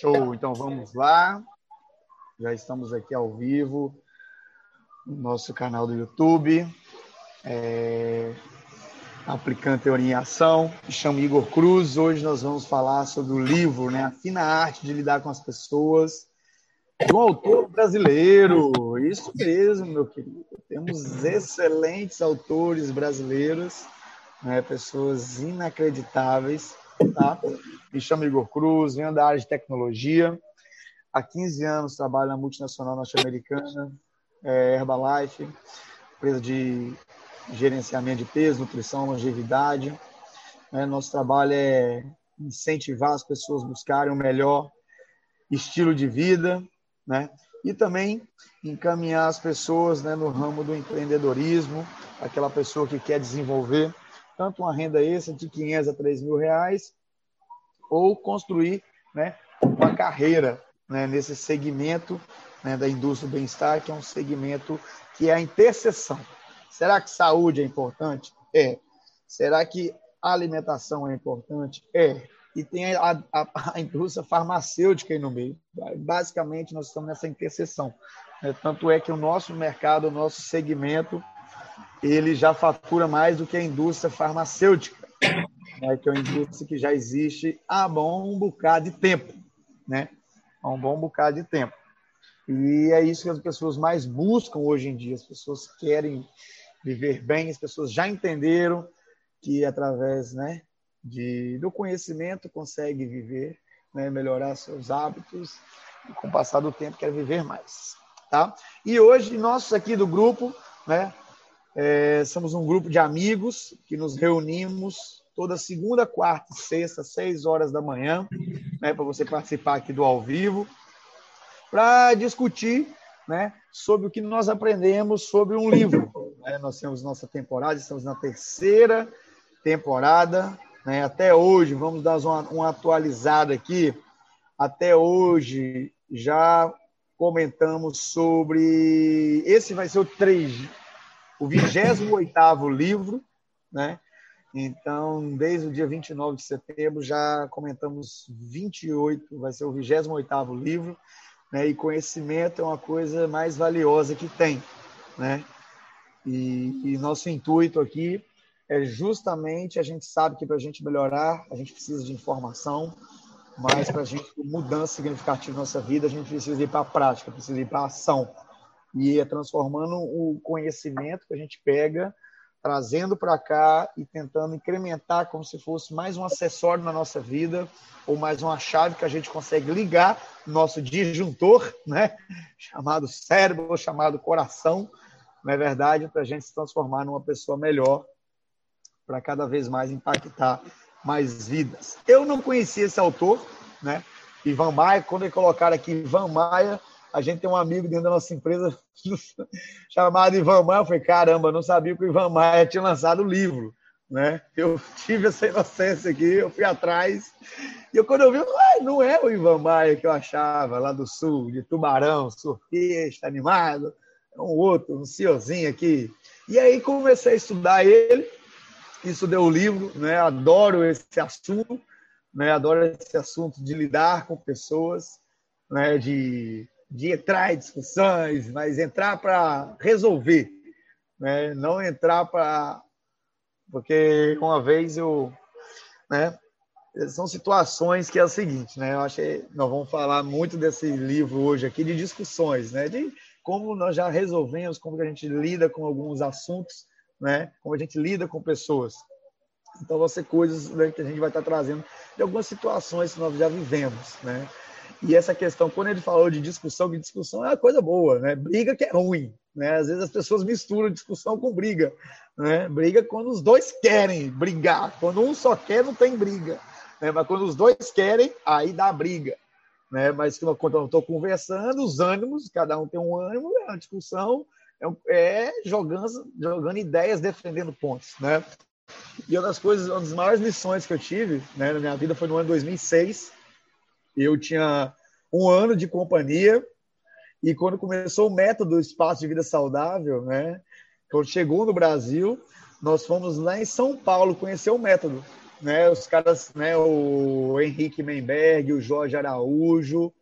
Show, então vamos lá. Já estamos aqui ao vivo no nosso canal do YouTube, é, aplicando teoria em ação. Me chamo Igor Cruz. Hoje nós vamos falar sobre o livro, né, A Fina Arte de Lidar com as Pessoas, um autor brasileiro. Isso mesmo, meu querido. Temos excelentes autores brasileiros, né, pessoas inacreditáveis Tá? Me chamo Igor Cruz, venho da área de tecnologia. Há 15 anos trabalho na multinacional norte-americana, é, Herbalife, empresa de gerenciamento de peso, nutrição, longevidade. É, nosso trabalho é incentivar as pessoas a buscarem o melhor estilo de vida, né? E também encaminhar as pessoas né, no ramo do empreendedorismo, aquela pessoa que quer desenvolver tanto uma renda extra de 500 a 3 mil reais, ou construir né, uma carreira né, nesse segmento né, da indústria do bem-estar, que é um segmento que é a interseção. Será que saúde é importante? É. Será que alimentação é importante? É. E tem a, a, a indústria farmacêutica aí no meio. Basicamente, nós estamos nessa interseção. Né? Tanto é que o nosso mercado, o nosso segmento, ele já fatura mais do que a indústria farmacêutica, né, que é uma indústria que já existe há bom um bocado de tempo, né? Há um bom bocado de tempo. E é isso que as pessoas mais buscam hoje em dia. As pessoas querem viver bem, as pessoas já entenderam que através, né, de, do conhecimento consegue viver, né, melhorar seus hábitos e com o passar do tempo quer viver mais, tá? E hoje nós aqui do grupo, né, é, somos um grupo de amigos que nos reunimos toda segunda, quarta e sexta, seis horas da manhã, né, para você participar aqui do ao vivo, para discutir né, sobre o que nós aprendemos sobre um livro. Né? Nós temos nossa temporada, estamos na terceira temporada. Né? Até hoje, vamos dar uma, uma atualizada aqui. Até hoje, já comentamos sobre. Esse vai ser o 3, o 28 livro, né? Então, desde o dia 29 de setembro, já comentamos 28, vai ser o 28 livro, né? E conhecimento é uma coisa mais valiosa que tem, né? E, e nosso intuito aqui é justamente a gente sabe que para a gente melhorar, a gente precisa de informação, mas para a gente mudança significativa na nossa vida, a gente precisa ir para a prática, precisa ir para a ação e é transformando o conhecimento que a gente pega, trazendo para cá e tentando incrementar como se fosse mais um acessório na nossa vida ou mais uma chave que a gente consegue ligar nosso disjuntor, né, chamado cérebro chamado coração, não é verdade, para a gente se transformar numa pessoa melhor, para cada vez mais impactar mais vidas. Eu não conhecia esse autor, né? Ivan Maia, quando ele colocaram aqui Ivan Maia, a gente tem um amigo dentro da nossa empresa chamado Ivan Maia. Eu falei, caramba, não sabia que o Ivan Maia tinha lançado o livro. Né? Eu tive essa inocência aqui, eu fui atrás. E eu, quando eu vi, não é o Ivan Maia que eu achava lá do sul, de Tubarão, surfista, animado. É um outro, um senhorzinho aqui. E aí comecei a estudar ele, estudei o livro, né? adoro esse assunto, né? adoro esse assunto de lidar com pessoas, né? de de entrar em discussões, mas entrar para resolver, né? não entrar para. Porque uma vez eu. Né? São situações que é o seguinte, né? Eu que nós vamos falar muito desse livro hoje aqui de discussões, né? De como nós já resolvemos, como a gente lida com alguns assuntos, né? Como a gente lida com pessoas. Então, vão ser coisas né, que a gente vai estar trazendo de algumas situações que nós já vivemos, né? E essa questão, quando ele falou de discussão, que discussão é uma coisa boa, né? Briga que é ruim, né? Às vezes as pessoas misturam discussão com briga, né? Briga quando os dois querem brigar. Quando um só quer, não tem briga. Né? Mas quando os dois querem, aí dá briga. Né? Mas quando eu estou conversando, os ânimos, cada um tem um ânimo, é uma discussão, é, é jogando, jogando ideias, defendendo pontos, né? E uma das coisas, uma das maiores lições que eu tive né, na minha vida foi no ano 2006, eu tinha um ano de companhia e quando começou o método Espaço de Vida Saudável, né? Quando chegou no Brasil, nós fomos lá em São Paulo conhecer o método. né? Os caras, né? O Henrique Menberg, o Jorge Araújo,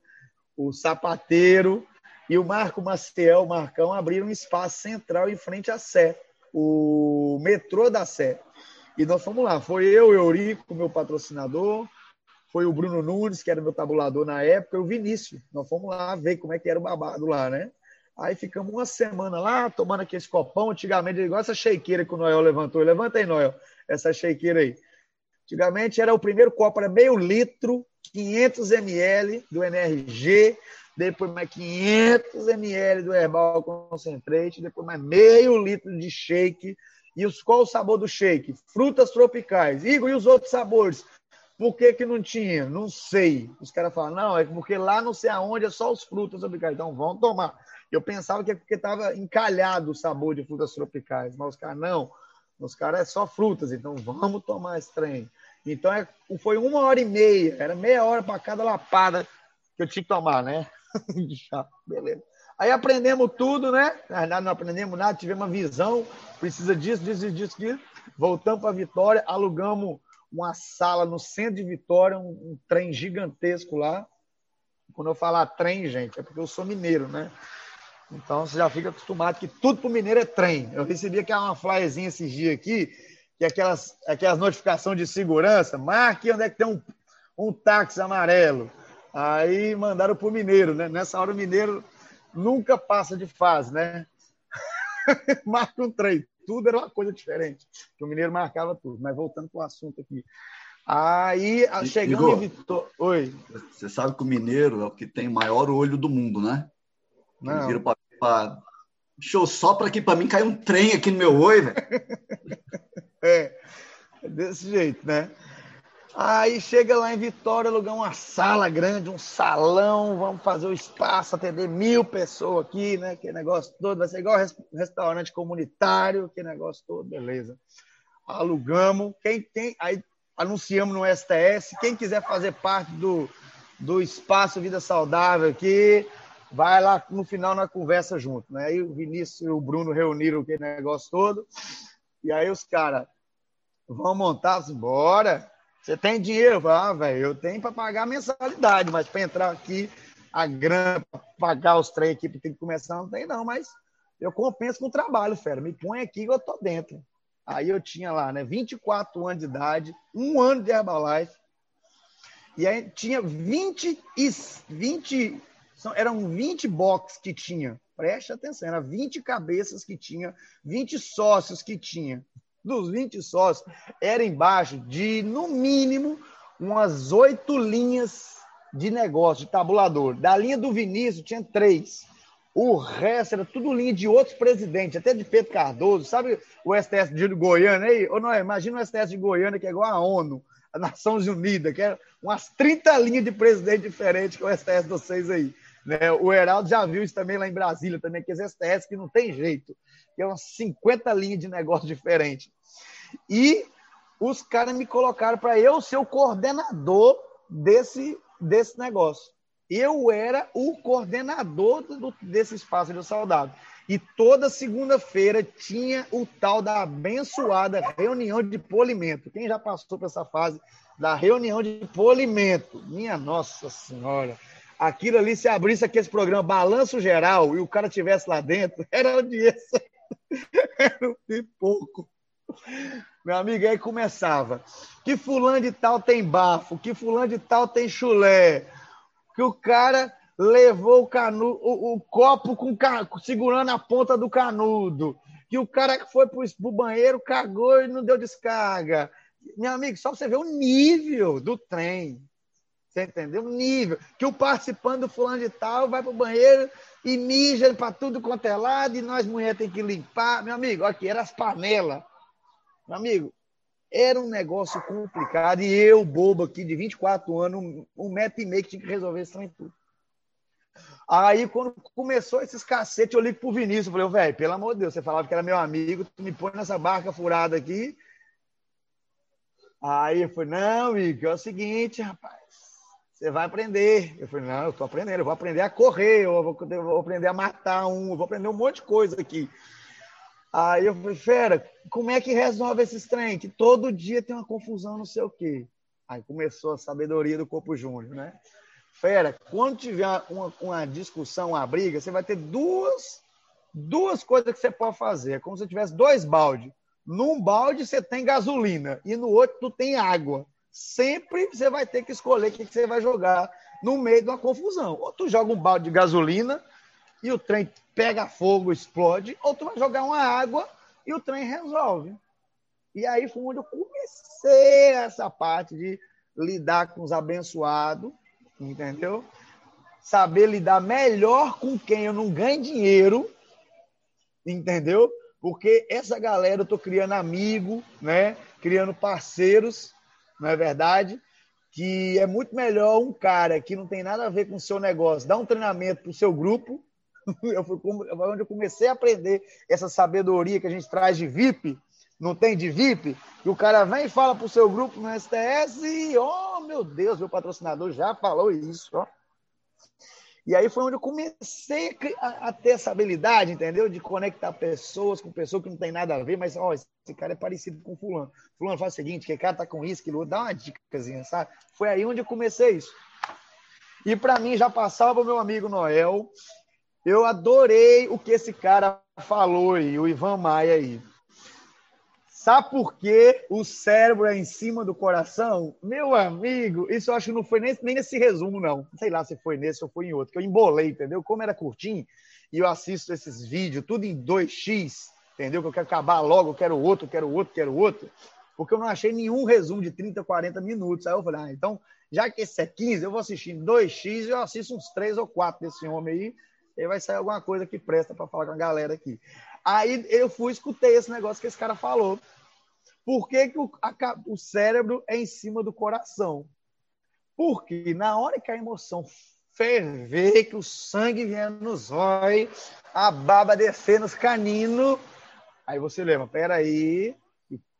o Sapateiro e o Marco Maciel, o Marcão, abriram um espaço central em frente à Sé, o metrô da Sé. E nós fomos lá. Foi eu, Eurico, meu patrocinador, foi o Bruno Nunes, que era meu tabulador na época, e o Vinícius. Nós fomos lá ver como é que era o babado lá, né? Aí ficamos uma semana lá, tomando aquele copão. Antigamente, igual essa shakeira que o Noel levantou. Levanta aí, Noel, essa shakeira aí. Antigamente era o primeiro copo, era meio litro, 500 ml do NRG, depois mais 500 ml do Herbal Concentrate, depois mais meio litro de shake. E os, qual o sabor do shake? Frutas tropicais. Igor, e os outros sabores? Por que, que não tinha? Não sei. Os caras falam, não, é porque lá não sei aonde é só os frutas tropicais. Então vão tomar. Eu pensava que é porque estava encalhado o sabor de frutas tropicais, mas os caras, não, os caras é só frutas, então vamos tomar esse trem. Então é, foi uma hora e meia, era meia hora para cada lapada que eu tinha que tomar, né? Beleza. Aí aprendemos tudo, né? Na verdade, não aprendemos nada, tivemos uma visão, precisa disso, disso, disso, disso. Voltamos para Vitória, alugamos uma sala no centro de Vitória, um, um, trem gigantesco lá. Quando eu falar trem, gente, é porque eu sou mineiro, né? Então você já fica acostumado que tudo para o mineiro é trem. Eu recebi aqui uma flyerzinha esses dias aqui, que é aquelas, aquelas notificações de segurança, marque onde é que tem um, um táxi amarelo. Aí mandaram para o mineiro, né? Nessa hora o mineiro nunca passa de fase, né? Marca um trem tudo era uma coisa diferente. Que o mineiro marcava tudo. Mas voltando para o assunto aqui. Aí, chegando em Vitória. Oi. Você sabe que o mineiro é o que tem maior olho do mundo, né? Não. Pra, pra... Show só para aqui, para mim caiu um trem aqui no meu olho, velho. é desse jeito, né? Aí chega lá em Vitória, alugar uma sala grande, um salão, vamos fazer o espaço, atender mil pessoas aqui, né? Que negócio todo, vai ser igual restaurante comunitário, que negócio todo, beleza. Alugamos, quem tem, aí anunciamos no STS, quem quiser fazer parte do, do espaço Vida Saudável aqui, vai lá no final na conversa junto, né? Aí o Vinícius e o Bruno reuniram aquele negócio todo, e aí os caras vão montar, assim, bora você tem dinheiro? Ah, velho, eu tenho para pagar a mensalidade, mas para entrar aqui, a grana, pagar os trem aqui, tem que começar, não tem não, mas eu compenso com o trabalho, fera. Me põe aqui que eu tô dentro. Aí eu tinha lá, né, 24 anos de idade, um ano de Herbalife, e aí tinha 20 e 20, são, eram 20 boxes que tinha. Preste atenção, eram 20 cabeças que tinha, 20 sócios que tinha dos 20 sócios era embaixo de, no mínimo, umas oito linhas de negócio, de tabulador. Da linha do Vinícius tinha três. O resto era tudo linha de outros presidentes, até de Pedro Cardoso. Sabe o STS de Goiânia aí? Ou não, imagina o STS de Goiânia, que é igual a ONU, a Nações Unidas, que é umas 30 linhas de presidente diferentes que o STS de vocês aí. Né? O Heraldo já viu isso também lá em Brasília, também, que esse STS que não tem jeito, que é umas 50 linhas de negócio diferentes. E os caras me colocaram para eu ser o coordenador desse, desse negócio. Eu era o coordenador do, desse espaço de saudável. E toda segunda-feira tinha o tal da abençoada reunião de polimento. Quem já passou por essa fase da reunião de polimento? Minha Nossa Senhora! Aquilo ali, se abrisse aquele programa Balanço Geral e o cara tivesse lá dentro, era audiência. Era um pipoco. Meu amigo, aí começava. Que fulano de tal tem bafo, que fulano de tal tem chulé. Que o cara levou o, canu, o, o copo com segurando a ponta do canudo. Que o cara que foi para o banheiro cagou e não deu descarga. Meu amigo, só você ver o nível do trem. Você entendeu? O nível. Que o participante do fulano de tal vai para o banheiro e mija para tudo quanto é lado e nós mulheres tem que limpar. Meu amigo, aqui eram as panelas meu amigo, era um negócio complicado e eu, bobo aqui de 24 anos, um metro e meio que tinha que resolver isso trem tudo. Aí, quando começou esses cacetes, eu ligo pro Vinícius. Falei, velho, pelo amor de Deus, você falava que era meu amigo, tu me põe nessa barca furada aqui. Aí eu falei, não, amigo, é o seguinte, rapaz, você vai aprender. Eu falei, não, eu tô aprendendo, eu vou aprender a correr, eu vou, eu vou aprender a matar um, eu vou aprender um monte de coisa aqui. Aí eu falei, fera, como é que resolve esses trem? Que todo dia tem uma confusão, não sei o quê. Aí começou a sabedoria do Corpo Júnior, né? Fera, quando tiver uma, uma discussão, uma briga, você vai ter duas, duas coisas que você pode fazer. É como se tivesse dois baldes. Num balde você tem gasolina e no outro tu tem água. Sempre você vai ter que escolher o que você vai jogar no meio de uma confusão. Ou tu joga um balde de gasolina e o trem pega fogo, explode, ou tu vai jogar uma água e o trem resolve. E aí foi onde eu comecei essa parte de lidar com os abençoados, entendeu? Saber lidar melhor com quem eu não ganho dinheiro, entendeu? Porque essa galera eu tô criando amigo, né? Criando parceiros, não é verdade? Que é muito melhor um cara que não tem nada a ver com o seu negócio dar um treinamento para o seu grupo. Eu fui onde eu comecei a aprender essa sabedoria que a gente traz de VIP, não tem de VIP, que o cara vem e fala para o seu grupo no STS e, oh, meu Deus, meu patrocinador já falou isso, ó. E aí foi onde eu comecei a, a, ter essa habilidade, entendeu? De conectar pessoas com pessoas que não tem nada a ver, mas, ó, esse cara é parecido com fulano. Fulano faz o seguinte, que cara tá com isso, que dá uma dicasinha, sabe? Foi aí onde eu comecei isso. E para mim, já passava o meu amigo Noel, eu adorei o que esse cara falou aí, o Ivan Maia aí. Sabe por que o cérebro é em cima do coração? Meu amigo, isso eu acho que não foi nem, nem nesse resumo, não. Sei lá se foi nesse ou foi em outro, que eu embolei, entendeu? Como era curtinho, e eu assisto esses vídeos, tudo em 2x, entendeu? Que eu quero acabar logo, eu quero outro, quero outro, quero outro. Porque eu não achei nenhum resumo de 30, 40 minutos. Aí eu falei, ah, então, já que esse é 15, eu vou assistir em 2x e eu assisto uns 3 ou 4 desse homem aí. E vai sair alguma coisa que presta para falar com a galera aqui. Aí eu fui, escutei esse negócio que esse cara falou. Por que, que o, a, o cérebro é em cima do coração? Porque na hora que a emoção ferver, que o sangue vier nos olhos, a baba descer nos caninos, aí você lembra, peraí,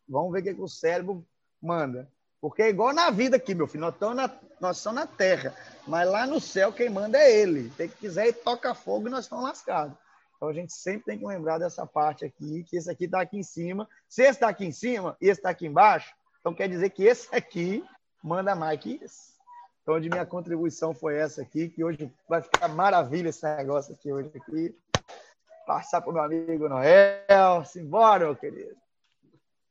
vamos ver o que, que o cérebro manda. Porque é igual na vida aqui, meu filho, nós estamos na, nós estamos na terra, mas lá no céu quem manda é ele. Que quiser e toca fogo e nós estamos lascados. Então a gente sempre tem que lembrar dessa parte aqui, que esse aqui está aqui em cima. Se esse está aqui em cima e esse está aqui embaixo, então quer dizer que esse aqui manda mais que esse. Então, a minha contribuição foi essa aqui, que hoje vai ficar maravilha esse negócio aqui hoje aqui. Passar para o meu amigo Noel. Simbora, meu querido.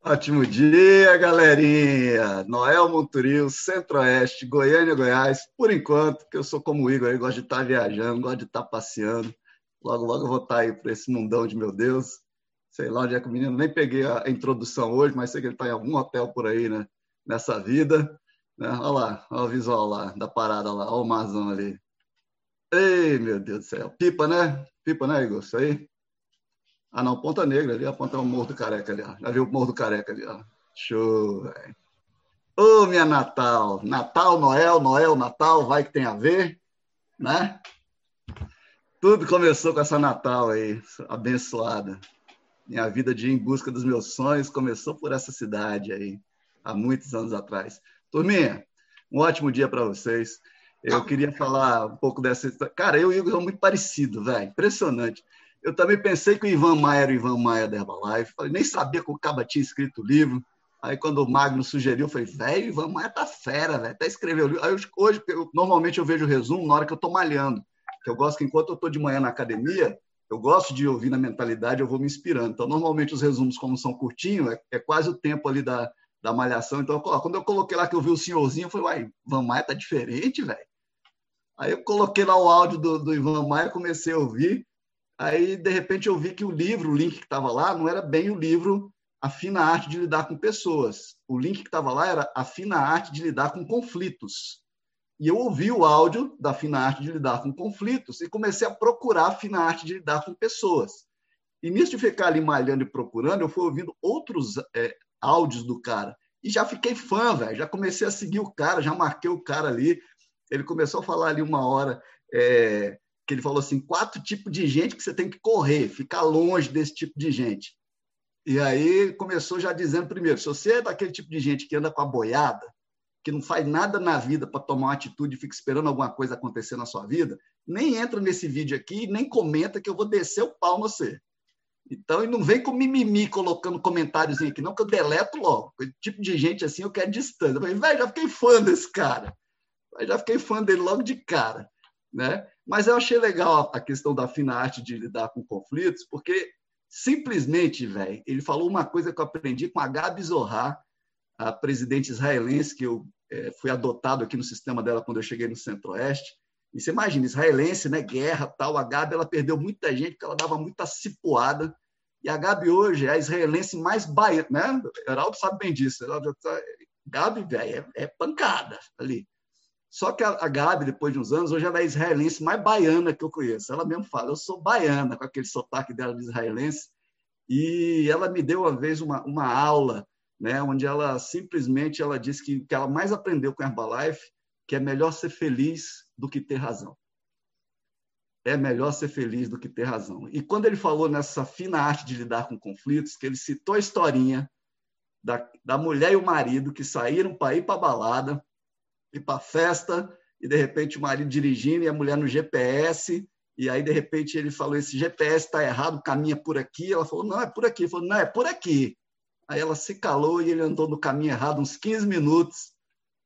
Ótimo dia, galerinha! Noel Monturil, Centro-Oeste, Goiânia, Goiás. Por enquanto, que eu sou como o Igor, eu gosto de estar viajando, gosto de estar passeando. Logo, logo eu vou estar aí para esse mundão de meu Deus. Sei lá onde é que o menino, nem peguei a introdução hoje, mas sei que ele está em algum hotel por aí, né? Nessa vida. Né? Olha lá, olha o visual lá, da parada lá, olha o marzão ali. Ei, meu Deus do céu. Pipa, né? Pipa, né, Igor? Isso aí? Ah, não, Ponta Negra ali, a ponta é o Morro do Careca ali, ó. Já viu o Morro do Careca ali, ó. Show, velho. Ô, minha Natal. Natal, Noel, Noel, Natal, vai que tem a ver, né? Tudo começou com essa Natal aí, abençoada. Minha vida de em busca dos meus sonhos começou por essa cidade aí, há muitos anos atrás. Turminha, um ótimo dia para vocês. Eu queria falar um pouco dessa. Cara, eu e o Igor são muito parecidos, velho. Impressionante. Eu também pensei que o Ivan Maia era o Ivan Maia da Herbalife. Falei, nem sabia que o Caba tinha escrito o livro. Aí, quando o Magno sugeriu, eu falei, velho, Ivan Maia tá fera, velho. Até escreveu o livro. Aí, hoje, eu, normalmente, eu vejo o resumo na hora que eu tô malhando que eu gosto que enquanto eu estou de manhã na academia, eu gosto de ouvir na mentalidade, eu vou me inspirando. Então, normalmente, os resumos, como são curtinhos, é, é quase o tempo ali da, da malhação. Então, ó, quando eu coloquei lá que eu vi o senhorzinho, eu falei, uai, Van Maia tá diferente, velho. Aí eu coloquei lá o áudio do, do Ivan Maia, comecei a ouvir. Aí, de repente, eu vi que o livro, o link que estava lá, não era bem o livro A Fina Arte de Lidar com Pessoas. O link que estava lá era A Fina Arte de Lidar com Conflitos. E eu ouvi o áudio da fina arte de lidar com conflitos e comecei a procurar a fina arte de lidar com pessoas. E nisso de ficar ali malhando e procurando, eu fui ouvindo outros é, áudios do cara. E já fiquei fã, velho. Já comecei a seguir o cara, já marquei o cara ali. Ele começou a falar ali uma hora é, que ele falou assim: quatro tipos de gente que você tem que correr, ficar longe desse tipo de gente. E aí começou já dizendo primeiro: se você é daquele tipo de gente que anda com a boiada, que não faz nada na vida para tomar uma atitude e fica esperando alguma coisa acontecer na sua vida, nem entra nesse vídeo aqui, nem comenta que eu vou descer o pau no você. Então, e não vem com mimimi colocando comentários aqui, não, que eu deleto logo. O tipo de gente assim eu quero distância. Eu falei, velho, já fiquei fã desse cara. Eu já fiquei fã dele logo de cara. Né? Mas eu achei legal a questão da fina arte de lidar com conflitos, porque simplesmente, velho, ele falou uma coisa que eu aprendi com a Gabi Zohar, a presidente israelense, que eu é, fui adotado aqui no sistema dela quando eu cheguei no Centro-Oeste. E você imagina, israelense, né, guerra, tal, a Gabi, ela perdeu muita gente porque ela dava muita cipuada. E a Gabi hoje é a israelense mais baiana, né? Heraldo sabe bem disso. Ela tá... Gabi, velho, é, é, pancada ali. Só que a, a Gabi, depois de uns anos, hoje ela é a israelense mais baiana que eu conheço. Ela mesmo fala, eu sou baiana, com aquele sotaque dela de israelense. E ela me deu uma vez uma, uma aula, né, onde ela simplesmente ela disse que que ela mais aprendeu com a Herbalife que é melhor ser feliz do que ter razão. É melhor ser feliz do que ter razão. E quando ele falou nessa fina arte de lidar com conflitos, que ele citou a historinha da, da mulher e o marido que saíram para ir para balada, ir para festa, e de repente o marido dirigindo e a mulher no GPS, e aí de repente ele falou: Esse GPS está errado, caminha por aqui. Ela falou: Não, é por aqui. Ele falou: Não, é por aqui. Aí ela se calou e ele andou no caminho errado uns 15 minutos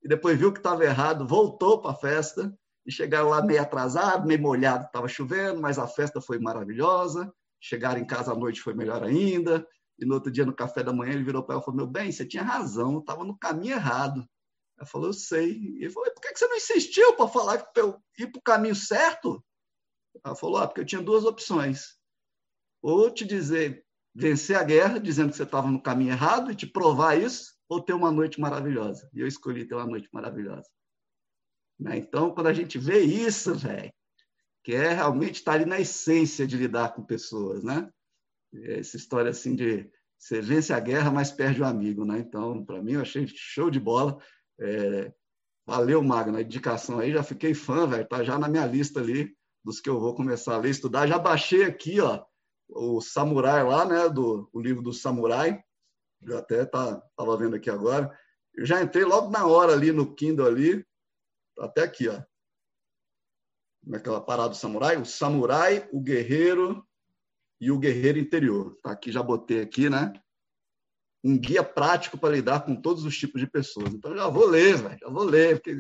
e depois viu que estava errado, voltou para a festa e chegaram lá meio atrasado, meio molhado, estava chovendo, mas a festa foi maravilhosa. Chegaram em casa à noite foi melhor ainda. E no outro dia, no café da manhã, ele virou para ela e falou: Meu bem, você tinha razão, estava no caminho errado. Ela falou: Eu sei. E ele falou: Por que você não insistiu para falar que eu ir para o caminho certo? Ela falou: Ah, porque eu tinha duas opções. Ou te dizer, vencer a guerra, dizendo que você estava no caminho errado e te provar isso, ou ter uma noite maravilhosa. E eu escolhi ter uma noite maravilhosa. Né? Então, quando a gente vê isso, velho, que é realmente estar ali na essência de lidar com pessoas, né? Essa história assim de você vence a guerra, mas perde o amigo, né? Então, para mim, eu achei show de bola. É... Valeu, Magno, a indicação aí, já fiquei fã, velho, tá já na minha lista ali dos que eu vou começar a ler, estudar. Já baixei aqui, ó, o Samurai lá, né, do o livro do Samurai. Eu até tá, vendo aqui agora. Eu já entrei logo na hora ali no Kindle ali, até aqui, ó. Naquela parada do samurai, o samurai, o guerreiro e o guerreiro interior. Tá aqui, já botei aqui, né? Um guia prático para lidar com todos os tipos de pessoas. Então, já vou ler, velho, já vou ler, porque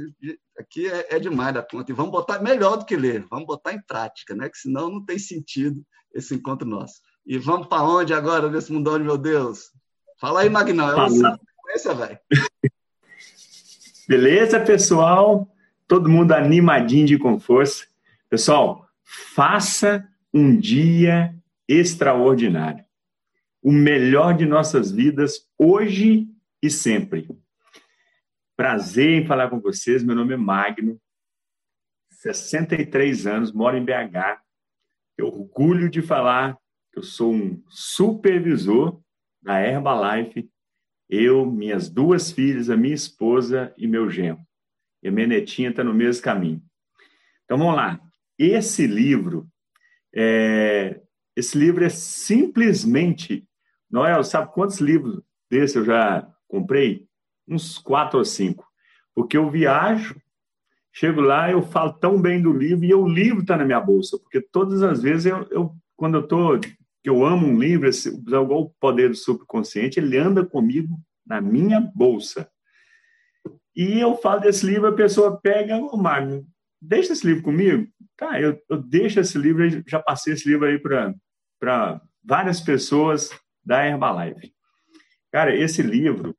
aqui é, é demais da conta. E vamos botar melhor do que ler, vamos botar em prática, né? Que senão não tem sentido esse encontro nosso. E vamos para onde agora nesse mundão de meu Deus? Fala aí, Magnão. É uma sequência, velho. Beleza, pessoal? Todo mundo animadinho de com força. Pessoal, faça um dia extraordinário. O melhor de nossas vidas, hoje e sempre. Prazer em falar com vocês. Meu nome é Magno, 63 anos, moro em BH. Eu orgulho de falar que eu sou um supervisor da Herbalife, eu, minhas duas filhas, a minha esposa e meu genro. E a minha netinha está no mesmo caminho. Então vamos lá. Esse livro, é, esse livro é simplesmente, Noel, sabe quantos livros desse eu já comprei? Uns quatro ou cinco. Porque eu viajo, chego lá, eu falo tão bem do livro e o livro está na minha bolsa, porque todas as vezes eu, eu quando eu estou que eu amo um livro, igual o poder do subconsciente, ele anda comigo na minha bolsa. E eu falo desse livro, a pessoa pega, o Magno, deixa esse livro comigo? Tá, eu, eu deixo esse livro, já passei esse livro aí para várias pessoas da Herbalife. Cara, esse livro,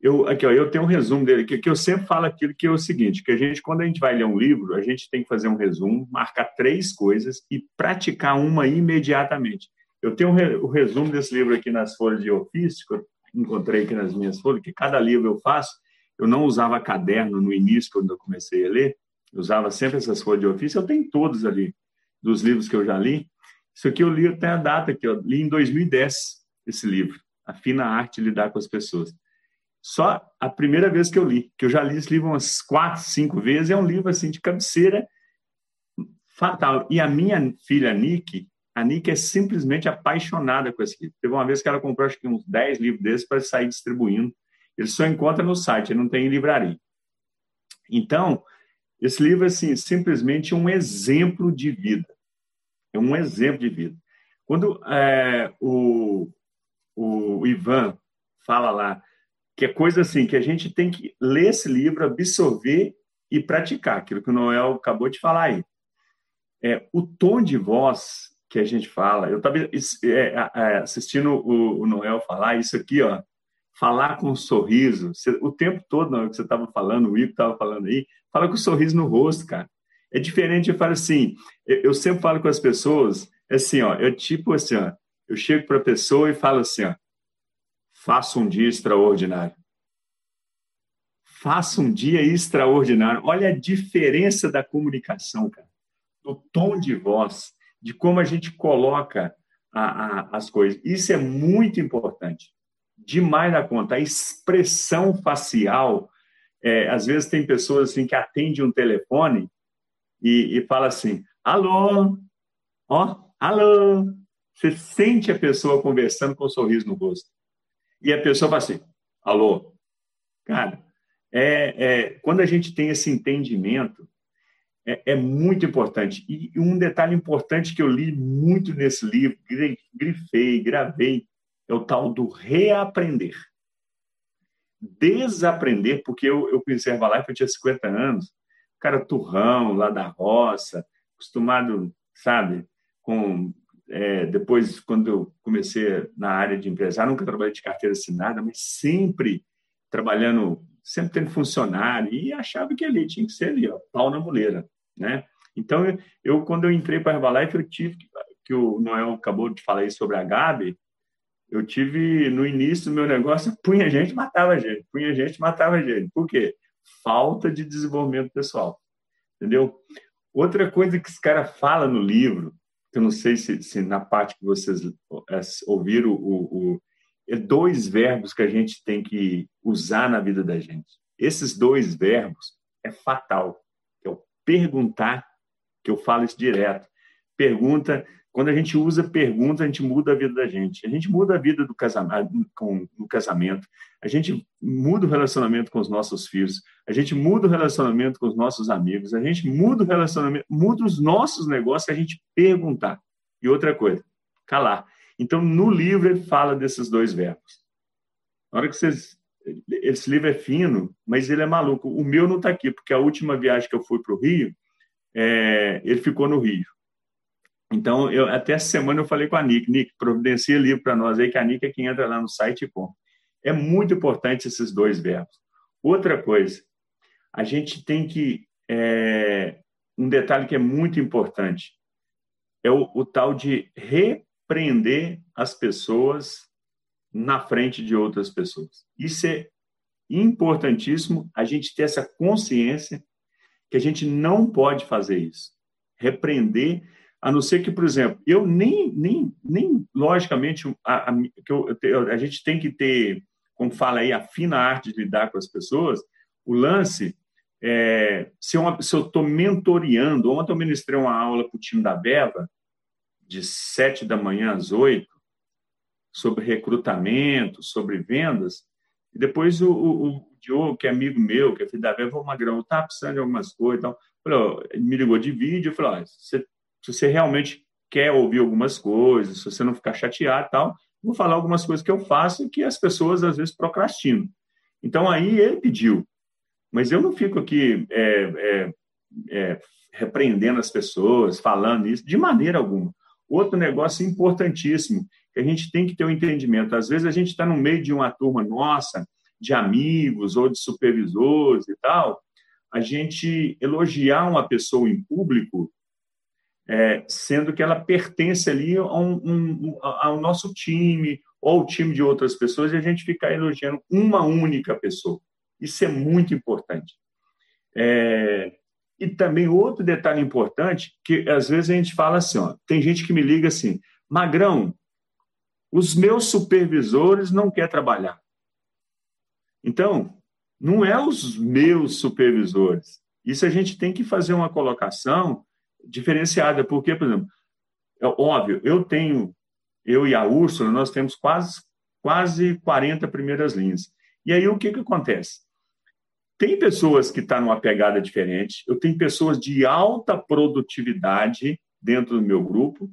eu, aqui, ó, eu tenho um resumo dele, que, que eu sempre falo aquilo que é o seguinte, que a gente, quando a gente vai ler um livro, a gente tem que fazer um resumo, marcar três coisas e praticar uma imediatamente. Eu tenho o resumo desse livro aqui nas folhas de ofício, que eu encontrei aqui nas minhas folhas, que cada livro eu faço. Eu não usava caderno no início, quando eu comecei a ler, eu usava sempre essas folhas de ofício. Eu tenho todos ali, dos livros que eu já li. Isso aqui eu li até a data, que eu li em 2010, esse livro, A Fina Arte de Lidar com as Pessoas. Só a primeira vez que eu li, que eu já li esse livro umas quatro, cinco vezes, é um livro assim de cabeceira fatal. E a minha filha Nick, a Nick é simplesmente apaixonada com esse livro. Teve uma vez que ela comprou acho que uns 10 livros desses para sair distribuindo. Ele só encontra no site, ele não tem em livraria. Então, esse livro é assim, simplesmente um exemplo de vida. É um exemplo de vida. Quando é, o, o Ivan fala lá que é coisa assim, que a gente tem que ler esse livro, absorver e praticar, aquilo que o Noel acabou de falar aí. É, o tom de voz que a gente fala, eu estava é, assistindo o, o, Noel falar isso aqui, ó, falar com um sorriso, você, o tempo todo Noel, que você estava falando, o Ivo estava falando aí, fala com um sorriso no rosto, cara. É diferente, eu falo assim, eu, eu sempre falo com as pessoas, é assim, ó, eu tipo assim, ó, eu chego para a pessoa e falo assim, ó, faça um dia extraordinário. Faça um dia extraordinário. Olha a diferença da comunicação, cara. Do tom de voz, de como a gente coloca a, a, as coisas. Isso é muito importante. Demais na conta. A expressão facial. É, às vezes tem pessoas assim que atendem um telefone e, e fala assim: alô, ó, alô. Você sente a pessoa conversando com um sorriso no rosto. E a pessoa fala assim: alô. Cara, é, é, quando a gente tem esse entendimento, é, é, muito importante. E um detalhe importante que eu li muito nesse livro, grifei, gravei, é o tal do reaprender. Desaprender, porque eu, eu conheci Herbalife, eu tinha 50 anos, cara turrão, lá da roça, acostumado, sabe, com é, depois, quando eu comecei na área de empresário, nunca trabalhei de carteira assinada, mas sempre trabalhando, sempre tendo funcionário, e achava que ali tinha que ser ali, ó, pau na muleira, né? Então, eu, quando eu entrei para a Herbalife, eu tive, que o Noel acabou de falar aí sobre a Gabi, eu tive, no início do meu negócio, punha gente, matava gente, punha gente, matava gente. Por quê? Falta de desenvolvimento pessoal, entendeu? Outra coisa que esse cara fala no livro, eu não sei se, se na parte que vocês é, ouviram o, o, é dois verbos que a gente tem que usar na vida da gente. Esses dois verbos é fatal, é o perguntar, que eu falo isso direto. Pergunta quando a gente usa perguntas, a gente muda a vida da gente. A gente muda a vida do casamento, com, no casamento. A gente muda o relacionamento com os nossos filhos. A gente muda o relacionamento com os nossos amigos. A gente muda o relacionamento, muda os nossos negócios. A gente perguntar. E outra coisa, calar. Então, no livro ele fala desses dois verbos. Na hora que vocês esse livro é fino, mas ele é maluco. O meu não está aqui, porque a última viagem que eu fui para o Rio, é, ele ficou no Rio. Então, eu, até essa semana eu falei com a Nick, Nick, providencia livro para nós aí, que a Nick é quem entra lá no site e compra. É muito importante esses dois verbos. Outra coisa, a gente tem que. É, um detalhe que é muito importante é o, o tal de repreender as pessoas na frente de outras pessoas. Isso é importantíssimo, a gente ter essa consciência que a gente não pode fazer isso. Repreender a não ser que, por exemplo, eu nem, nem, nem logicamente, a, a, eu, a gente tem que ter, como fala aí, a fina arte de lidar com as pessoas, o lance, é, se, uma, se eu estou mentoreando, ontem eu ministrei uma aula para o time da Beva, de sete da manhã às oito, sobre recrutamento, sobre vendas, e depois o, o, o Diogo, que é amigo meu, que é filho da Beva, o Magrão, está precisando de algumas coisas, então, falou, me ligou de vídeo, falei, você se você realmente quer ouvir algumas coisas, se você não ficar chateado e tal, vou falar algumas coisas que eu faço que as pessoas às vezes procrastinam. Então aí ele pediu, mas eu não fico aqui é, é, é, repreendendo as pessoas, falando isso, de maneira alguma. Outro negócio importantíssimo, que a gente tem que ter um entendimento. Às vezes a gente está no meio de uma turma nossa, de amigos ou de supervisores e tal, a gente elogiar uma pessoa em público é, sendo que ela pertence ali a um, um, ao nosso time ou ao time de outras pessoas e a gente ficar elogiando uma única pessoa. Isso é muito importante. É, e também outro detalhe importante, que às vezes a gente fala assim, ó, tem gente que me liga assim, Magrão, os meus supervisores não querem trabalhar. Então, não é os meus supervisores. Isso a gente tem que fazer uma colocação diferenciada, porque, por exemplo, é óbvio, eu tenho, eu e a Úrsula, nós temos quase, quase 40 primeiras linhas. E aí o que, que acontece? Tem pessoas que estão tá numa pegada diferente, eu tenho pessoas de alta produtividade dentro do meu grupo,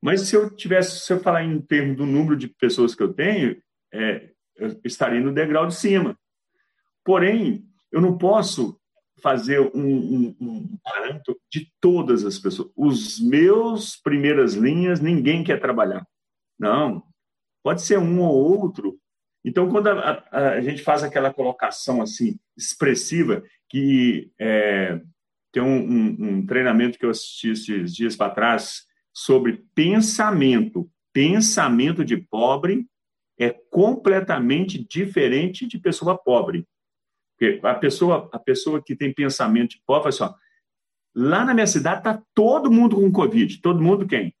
Mas se eu tivesse, se eu falar em termos do número de pessoas que eu tenho, é, eu estaria no degrau de cima. Porém, eu não posso fazer um, um, um parâmetro de todas as pessoas. Os meus primeiras linhas, ninguém quer trabalhar. Não, pode ser um ou outro. Então, quando a, a, a gente faz aquela colocação assim expressiva, que é, tem um, um, treinamento que eu assisti esses dias para trás sobre pensamento. Pensamento de pobre é completamente diferente de pessoa pobre. Porque a pessoa, a pessoa que tem pensamento de pobre, assim, ó, lá na minha cidade está todo mundo com Covid. Todo mundo quem?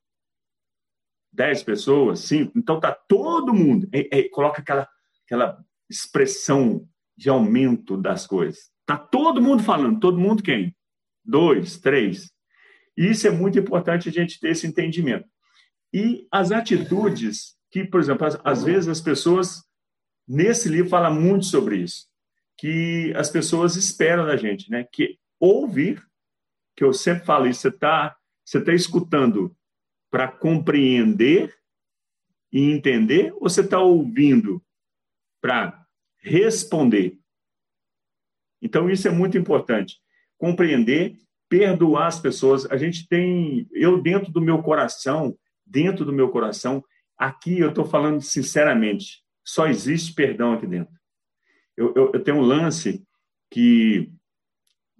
Dez pessoas, cinco. Então está todo mundo. É, é, coloca aquela, aquela expressão de aumento das coisas. Está todo mundo falando. Todo mundo quem? Dois, três. Isso é muito importante a gente ter esse entendimento. E as atitudes que, por exemplo, às vezes as pessoas, nesse livro, fala muito sobre isso, que as pessoas esperam da gente, né? Que ouvir, que eu sempre falo isso, você está você tá escutando para compreender e entender, ou você está ouvindo para responder? Então, isso é muito importante. Compreender, perdoar as pessoas. A gente tem, eu dentro do meu coração, dentro do meu coração, Aqui eu estou falando sinceramente, só existe perdão aqui dentro. Eu, eu, eu tenho um lance que,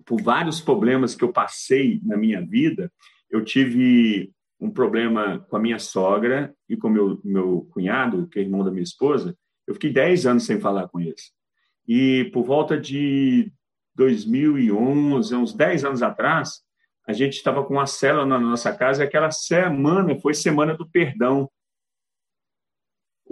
por vários problemas que eu passei na minha vida, eu tive um problema com a minha sogra e com meu meu cunhado, que é irmão da minha esposa. Eu fiquei 10 anos sem falar com eles. E por volta de 2011, uns 10 anos atrás, a gente estava com uma célula na nossa casa e aquela semana foi semana do perdão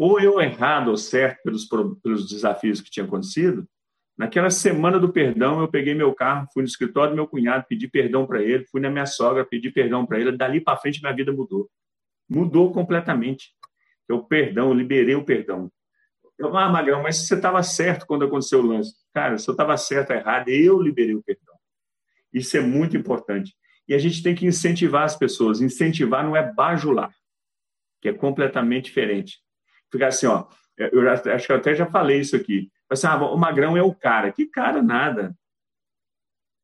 ou eu errado ou certo pelos, pelos desafios que tinham acontecido, naquela semana do perdão, eu peguei meu carro, fui no escritório do meu cunhado, pedi perdão para ele, fui na minha sogra, pedi perdão para ele, dali para frente minha vida mudou. Mudou completamente. Eu perdão, eu liberei o perdão. Eu, ah, Magrão, mas você estava certo quando aconteceu o lance. Cara, se eu estava certo errado, eu liberei o perdão. Isso é muito importante. E a gente tem que incentivar as pessoas. Incentivar não é bajular, que é completamente diferente ficar assim, ó, eu acho que eu até já falei isso aqui. Assim, ah, o magrão é o cara. Que cara nada.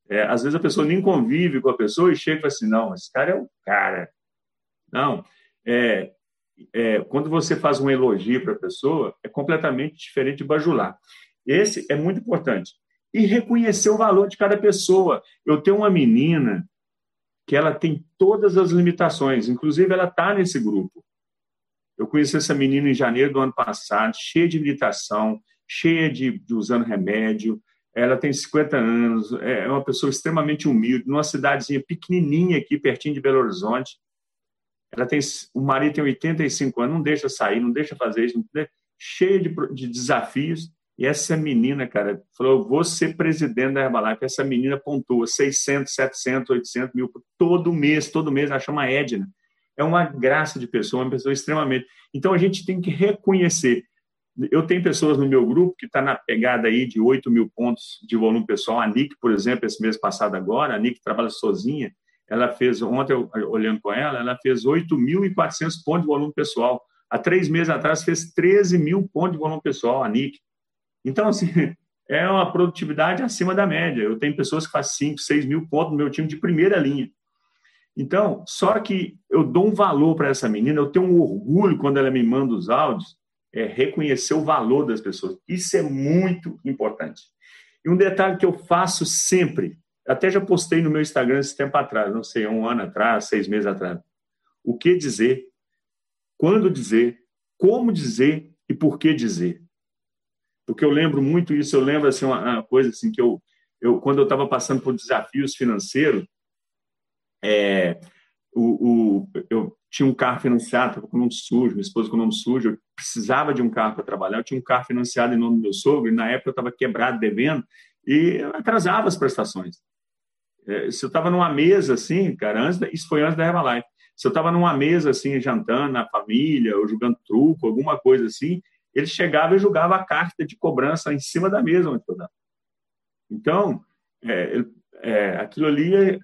É, às vezes a pessoa nem convive com a pessoa e chega e fala assim, não, esse cara é o cara. Não, é, é, quando você faz um elogio para a pessoa, é completamente diferente de bajular. Esse é muito importante. E reconhecer o valor de cada pessoa. Eu tenho uma menina que ela tem todas as limitações, inclusive ela está nesse grupo. Eu conheci essa menina em janeiro do ano passado, cheia de habilitação, cheia de, de usando remédio. Ela tem 50 anos, é, é uma pessoa extremamente humilde, numa cidadezinha pequenininha aqui, pertinho de Belo Horizonte. Ela tem, o marido tem 85 anos, não deixa sair, não deixa fazer isso, cheia de, de desafios. E essa menina, cara, falou: vou ser presidente da Herbalife. Essa menina pontua 600, 700, 800 mil todo mês, todo mês. Ela chama Edna é uma graça de pessoa, uma pessoa extremamente. Então a gente tem que reconhecer. Eu tenho pessoas no meu grupo que está na pegada aí de 8 mil pontos de volume pessoal. A Nick, por exemplo, esse mês passado agora, a Nick trabalha sozinha, ela fez, ontem olhando com ela, ela fez 8.400 pontos de volume pessoal. Há três meses atrás fez 13 mil pontos de volume pessoal, a Nick. Então, assim, é uma produtividade acima da média. Eu tenho pessoas que fazem 5, 6 mil pontos no meu time de primeira linha. Então, só que eu dou um valor para essa menina, eu tenho um orgulho quando ela me manda os áudios, é reconhecer o valor das pessoas. Isso é muito importante. E um detalhe que eu faço sempre, até já postei no meu Instagram esse tempo atrás, não sei, um ano atrás, seis meses atrás. O que dizer, quando dizer, como dizer e por que dizer. Porque eu lembro muito isso, eu lembro assim, uma, coisa assim que eu, eu quando eu estava passando por desafios financeiros, é, o, o, eu tinha um carro financiado, estava com o nome sujo, minha esposa com o nome sujo, eu precisava de um carro para trabalhar, eu tinha um carro financiado em nome do meu sogro, e na época eu estava quebrado, devendo, e atrasava as prestações. É, se eu estava numa mesa assim, cara, antes, isso foi antes da Herbalife, se eu estava numa mesa assim, jantando na família, ou jogando truco, alguma coisa assim, ele chegava e jogava a carta de cobrança em cima da mesa onde eu estava. Então, é, é, aquilo ali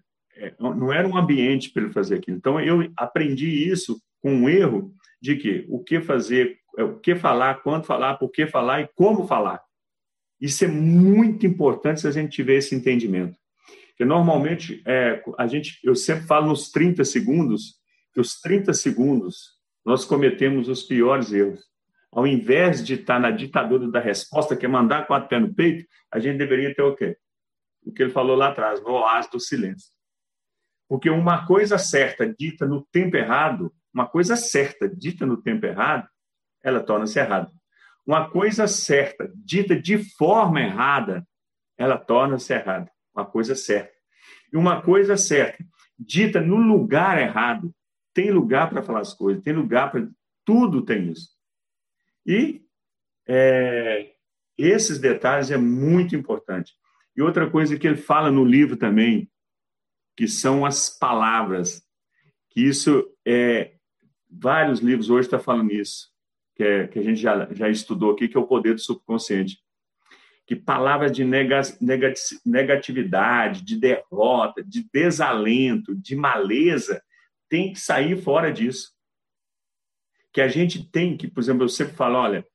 não era um ambiente para ele fazer aquilo. Então, eu aprendi isso com um erro de que o que fazer, é, o que falar, quando falar, por que falar e como falar. Isso é muito importante se a gente tiver esse entendimento. Porque normalmente é, a gente, eu sempre falo nos 30 segundos, que os 30 segundos nós cometemos os piores erros. Ao invés de estar na ditadura da resposta, que é mandar quatro pés no peito, a gente deveria ter o quê? O que ele falou lá atrás, no oásis do silêncio. Porque uma coisa certa dita no tempo errado, uma coisa certa dita no tempo errado, ela torna-se errada. Uma coisa certa dita de forma errada, ela torna-se errada. Uma coisa certa. E uma coisa certa dita no lugar errado, tem lugar para falar as coisas, tem lugar para. Tudo tem isso. E é, esses detalhes é muito importante. E outra coisa que ele fala no livro também, que são as palavras, que isso é vários livros hoje estão tá falando isso, que, é, que a gente já, já estudou aqui, que é o poder do subconsciente. Que palavras de negatividade, de derrota, de desalento, de maleza, tem que sair fora disso. Que a gente tem que, por exemplo, eu sempre falo, olha,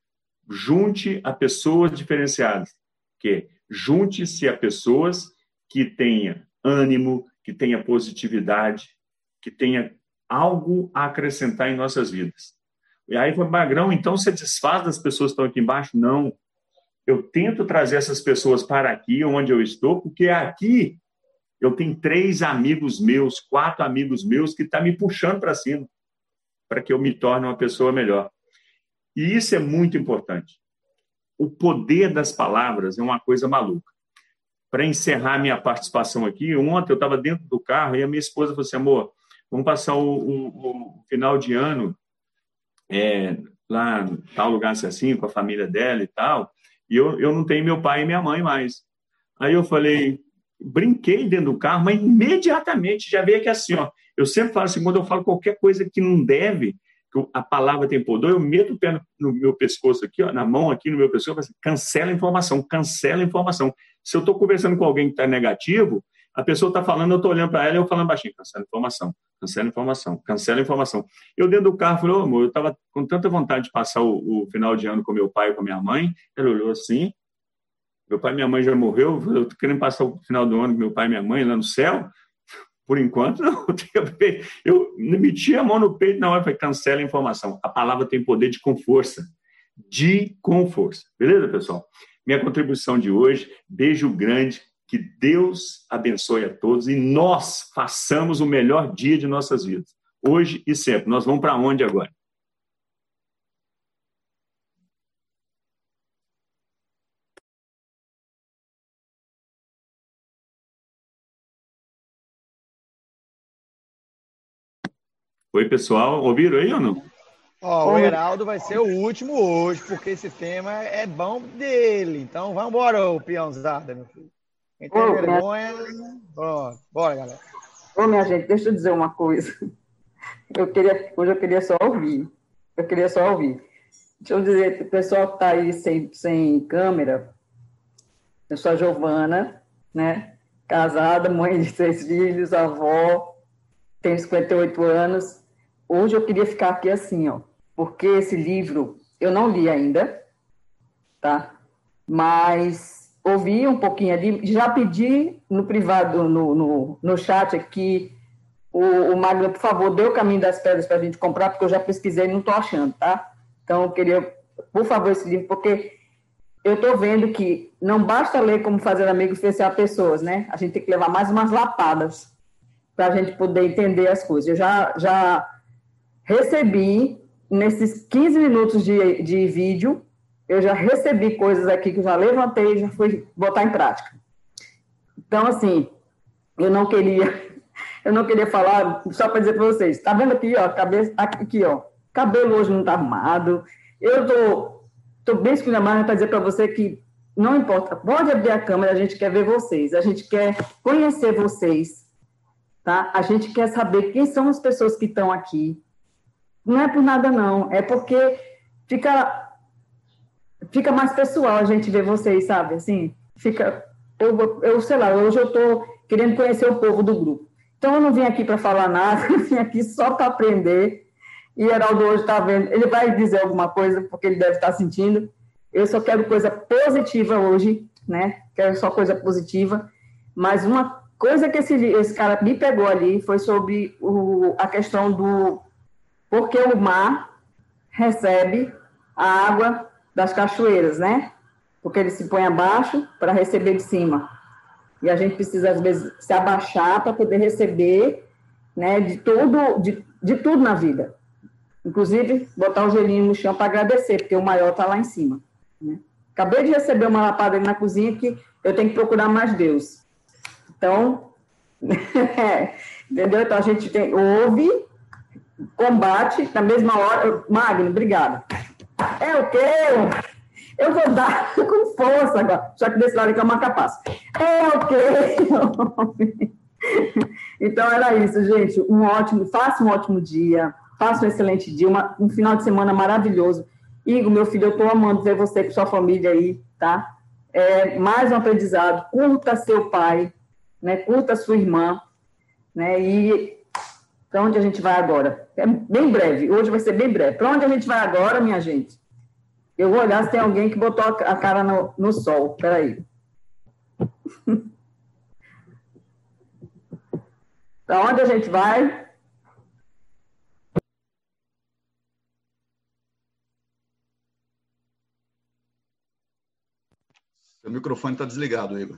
junte a pessoas diferenciadas, que junte-se a pessoas que tenha ânimo, que tenha positividade, que tenha algo a acrescentar em nossas vidas. E aí foi Magrão, então você desfaz das pessoas que estão aqui embaixo? Não. Eu tento trazer essas pessoas para aqui, onde eu estou, porque aqui eu tenho três amigos meus, quatro amigos meus que estão tá me puxando para cima, para que eu me torne uma pessoa melhor. E isso é muito importante. O poder das palavras é uma coisa maluca. Para encerrar minha participação aqui, ontem eu estava dentro do carro e a minha esposa falou assim: amor, vamos passar o, o, o final de ano é, lá em tal lugar assim, com a família dela e tal, e eu, eu não tenho meu pai e minha mãe mais. Aí eu falei, brinquei dentro do carro, mas imediatamente já veio que assim, ó, eu sempre falo assim, quando eu falo qualquer coisa que não deve, a palavra tem poder, eu meto o pé no, meu pescoço aqui, ó, na mão aqui no meu pescoço, assim, cancela a informação, cancela a informação. Se eu estou conversando com alguém que está negativo, a pessoa está falando, eu estou olhando para ela e eu falando baixinho, cancela a informação, cancela a informação, cancela a informação. Eu dentro do carro falei, oh, amor, eu estava com tanta vontade de passar o, o, final de ano com meu pai e com minha mãe, ela olhou assim, meu pai e minha mãe já morreu, eu estou querendo passar o final do ano com meu pai e minha mãe lá no céu, por enquanto, não. Eu meti a mão no peito na hora e falei, cancela a informação. A palavra tem poder de com força. De com força. Beleza, pessoal? Minha contribuição de hoje, beijo grande, que Deus abençoe a todos e nós façamos o melhor dia de nossas vidas, hoje e sempre. Nós vamos para onde agora? Oi, pessoal. Ouviram aí ou não? Ó, o Heraldo vai ser o último hoje, porque esse tema é bom dele. Então, vamos embora, ô peãozada, meu filho. Quem tem Ô, vergonha. Pronto. bora, galera. Ô, minha gente, deixa eu dizer uma coisa. Eu queria, hoje eu queria só ouvir. Eu queria só ouvir. Deixa eu dizer, o pessoal que está aí sem, sem câmera, eu sou a Giovana, né? Casada, mãe de três filhos, avó, tenho 58 anos. Hoje eu queria ficar aqui assim, ó, porque esse livro eu não li ainda, tá? Mas ouvi um pouquinho ali, já pedi no privado, no, no, no chat aqui, o, o Magno, por favor, dê o caminho das pedras para a gente comprar, porque eu já pesquisei e não estou achando, tá? Então, eu queria, por favor, esse livro, porque eu estou vendo que não basta ler como fazer amigos influenciar pessoas, né? A gente tem que levar mais umas lapadas para a gente poder entender as coisas. Eu já, já recebi, nesses 15 minutos de, de vídeo, eu já recebi coisas aqui que eu já levantei e já fui botar em prática. Então, assim, eu não queria, eu não queria falar, só para dizer para vocês, tá vendo aqui, ó, cabeça, aqui, ó, cabelo hoje não tá arrumado, eu tô, tô bem esculhambado para dizer para você que não importa, pode abrir a câmera, a gente quer ver vocês, a gente quer conhecer vocês, tá? A gente quer saber quem são as pessoas que estão aqui. Não é por nada, não. É porque fica fica mais pessoal a gente ver vocês, sabe? Assim, fica. Eu, eu sei lá, hoje eu estou querendo conhecer o povo do grupo. Então, eu não vim aqui para falar nada, eu vim aqui só para aprender E Heraldo hoje está vendo, ele vai dizer alguma coisa, porque ele deve estar sentindo. Eu só quero coisa positiva hoje, né? Quero só coisa positiva. Mas uma coisa que esse, esse cara me pegou ali foi sobre o, a questão do porque o mar recebe a água das cachoeiras, né? Porque ele se põe abaixo para receber de cima. E a gente precisa, às vezes, se abaixar para poder receber né, de, tudo, de, de tudo na vida. Inclusive, botar o gelinho no chão para agradecer, porque o maior está lá em cima. Né? Acabei de receber uma lapada ali na cozinha que eu tenho que procurar mais Deus. Então, entendeu? Então, a gente tem, ouve, combate, na mesma hora. Magno, obrigada. É o quê? Eu vou dar com força agora, já que desse lado aqui é uma capaz. É o quê? Então, era isso, gente. Um ótimo, faça um ótimo dia, faça um excelente dia, uma, um final de semana maravilhoso. Igor, meu filho, eu estou amando ver você com sua família aí, tá? É, mais um aprendizado. Curta seu pai, né? Curta sua irmã, né? E para onde a gente vai agora? É bem breve. Hoje vai ser bem breve. Para onde a gente vai agora, minha gente? Eu vou olhar se tem alguém que botou a cara no, no sol. Peraí. Para onde a gente vai? Seu microfone está desligado, Igor.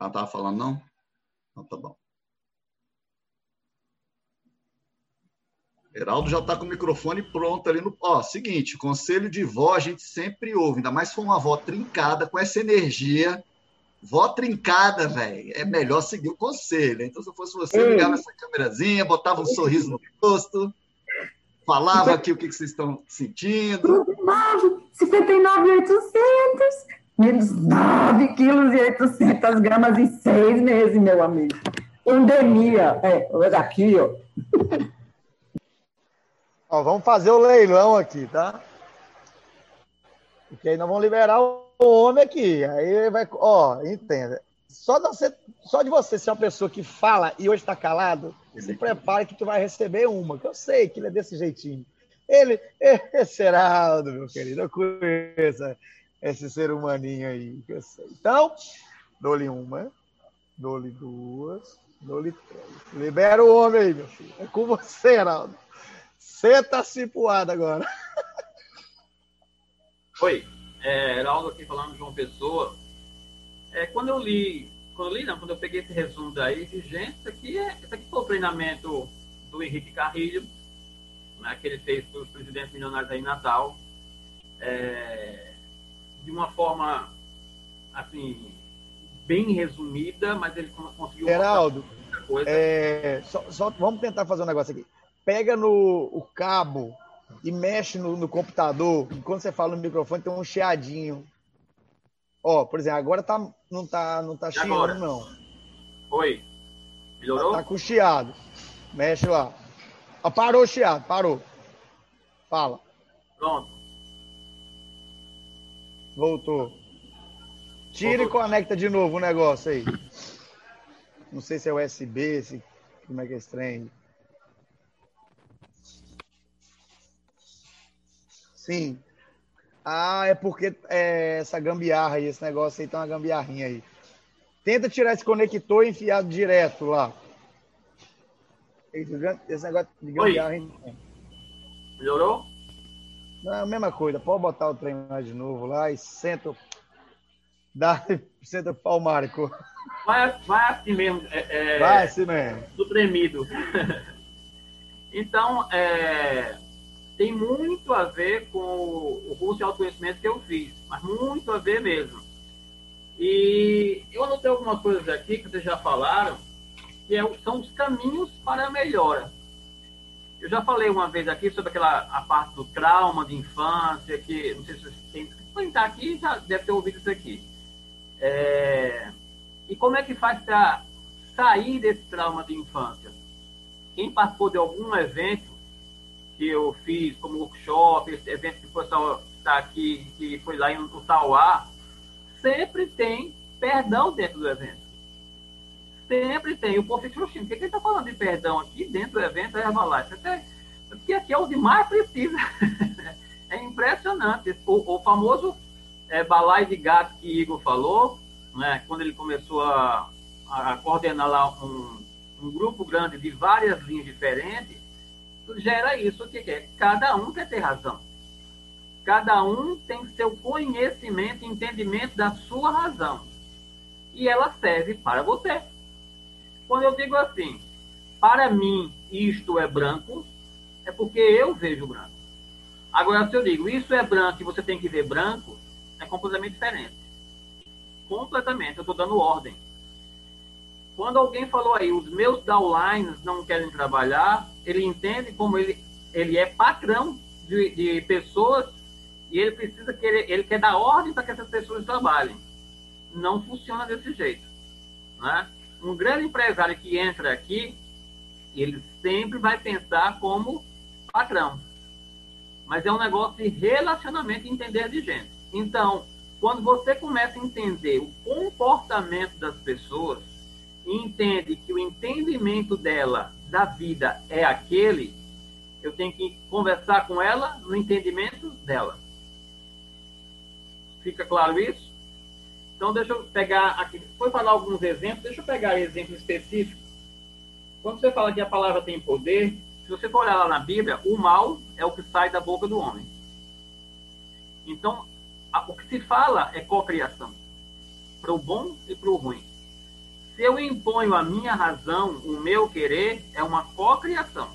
Ela estava falando, não? Não, tá bom. Heraldo já está com o microfone pronto ali no. Ó, seguinte, conselho de vó a gente sempre ouve, ainda mais se for uma avó trincada, com essa energia Vó trincada, velho. É melhor seguir o conselho. Então, se eu fosse você, Ei. ligava essa câmerazinha, botava um sorriso no rosto, falava aqui o que, vocês estão sentindo. 59,800. Menos 9 quilos e 800 gramas em seis meses, meu amigo. Pandemia. É, olha aqui, ó. Ó. Vamos fazer o leilão aqui, tá? Porque aí nós vamos liberar o homem aqui. Aí vai. Ó, entenda. Só de, você, só de você ser uma pessoa que fala e hoje está calado, se prepare que tu vai receber uma, que eu sei que ele é desse jeitinho. Ele, esse Heraldo, meu querido, eu conheço esse ser humaninho aí, que eu sei. Então, dou-lhe uma, dou-lhe duas, dou-lhe três. Libera o homem aí, meu filho. É com você, Heraldo. Senta-se poada agora. Oi é, Heraldo aqui falando de João Pessoa. É, quando eu li, quando eu li, não, quando eu peguei esse resumo daí, de gente, isso aqui, é, isso aqui foi o treinamento do Henrique Carrilho, né, que ele fez para os presidentes milionários aí em Natal, é, de uma forma, assim, bem resumida, mas ele conseguiu... Heraldo, é, só, só, vamos tentar fazer um negócio aqui. Pega no o cabo e mexe no, no computador, e quando você fala no microfone tem um chiadinho. Ó, por exemplo, agora tá, não tá, não tá chiando, não. Oi. Melhorou? Tá, tá com chiado. Mexe lá. Ó, parou o chiado, parou. Fala. Pronto. Voltou. Tira Voltou. e conecta de novo o negócio aí. Não sei se é USB, se, como é que é estranho. Sim. Ah, é porque é, essa gambiarra aí, esse negócio aí tem uma gambiarrinha aí. Tenta tirar esse conector e enfiar direto lá. Esse negócio de gambiarra. Oi. Melhorou? Não, é a mesma coisa. Pode botar o trem lá de novo lá e senta. Dá, senta o pau, Marco. Vai, vai assim mesmo. É, é, vai assim mesmo. Do tremido. então, é, tem muito a ver com o curso de autoconhecimento que eu fiz, mas muito a ver mesmo. E eu anotei algumas coisas aqui que vocês já falaram, que é, são os caminhos para a melhora. Eu já falei uma vez aqui sobre aquela a parte do trauma de infância, que não sei se vocês têm, quem está aqui já deve ter ouvido isso aqui. É, e como é que faz para sair desse trauma de infância? Quem participou de algum evento que eu fiz como workshop, esse evento que o aqui, que foi lá em Utauá, sempre tem perdão dentro do evento. sempre tem. O povo fica, por que, que ele está falando de perdão aqui dentro do evento Herbalife? Até, porque aqui é o de mais precisa. é impressionante. O, o famoso é, balai de gato que Igor falou, né, quando ele começou a, a coordenar lá um, um grupo grande de várias linhas diferentes, gera isso que é cada um quer ter razão. Cada um tem seu conhecimento, entendimento da sua razão. E ela serve para você. Quando eu digo assim, para mim isto é branco, é porque eu vejo branco. Agora, se eu digo isso é branco e você tem que ver branco, é completamente diferente. Completamente. Eu estou dando ordem. Quando alguém falou aí, os meus downlines não querem trabalhar, ele entende como ele, ele é patrão de, de pessoas e ele precisa querer, ele quer dar ordem para que essas pessoas trabalhem. Não funciona desse jeito. Né? Um grande empresário que entra aqui, ele sempre vai pensar como patrão. Mas é um negócio de relacionamento e entender de gente. Então, quando você começa a entender o comportamento das pessoas, e entende que o entendimento dela da vida é aquele, eu tenho que conversar com ela no entendimento dela. Fica claro isso? Então, deixa eu pegar aqui. Foi falar alguns exemplos, deixa eu pegar exemplo específico. Quando você fala que a palavra tem poder, se você for olhar lá na Bíblia, o mal é o que sai da boca do homem. Então, o que se fala é cocriação para o bom e para o ruim. Se eu imponho a minha razão, o meu querer, é uma cocriação.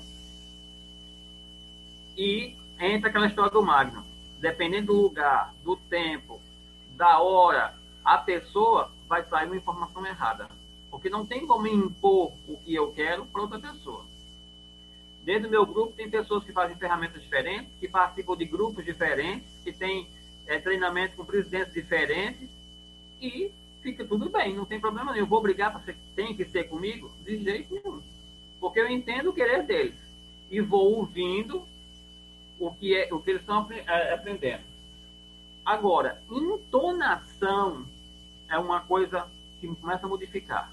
E entra aquela história do Magno. Dependendo do lugar, do tempo, da hora, a pessoa vai sair uma informação errada. Porque não tem como impor o que eu quero para outra pessoa. Dentro do meu grupo tem pessoas que fazem ferramentas diferentes, que participam de grupos diferentes, que têm é, treinamento com presidentes diferentes e fica tudo bem, não tem problema nenhum. Eu vou brigar para você tem que ser comigo? De jeito nenhum. Porque eu entendo o querer deles. E vou ouvindo o que, é, o que eles estão é, aprendendo. Agora, entonação é uma coisa que começa a modificar.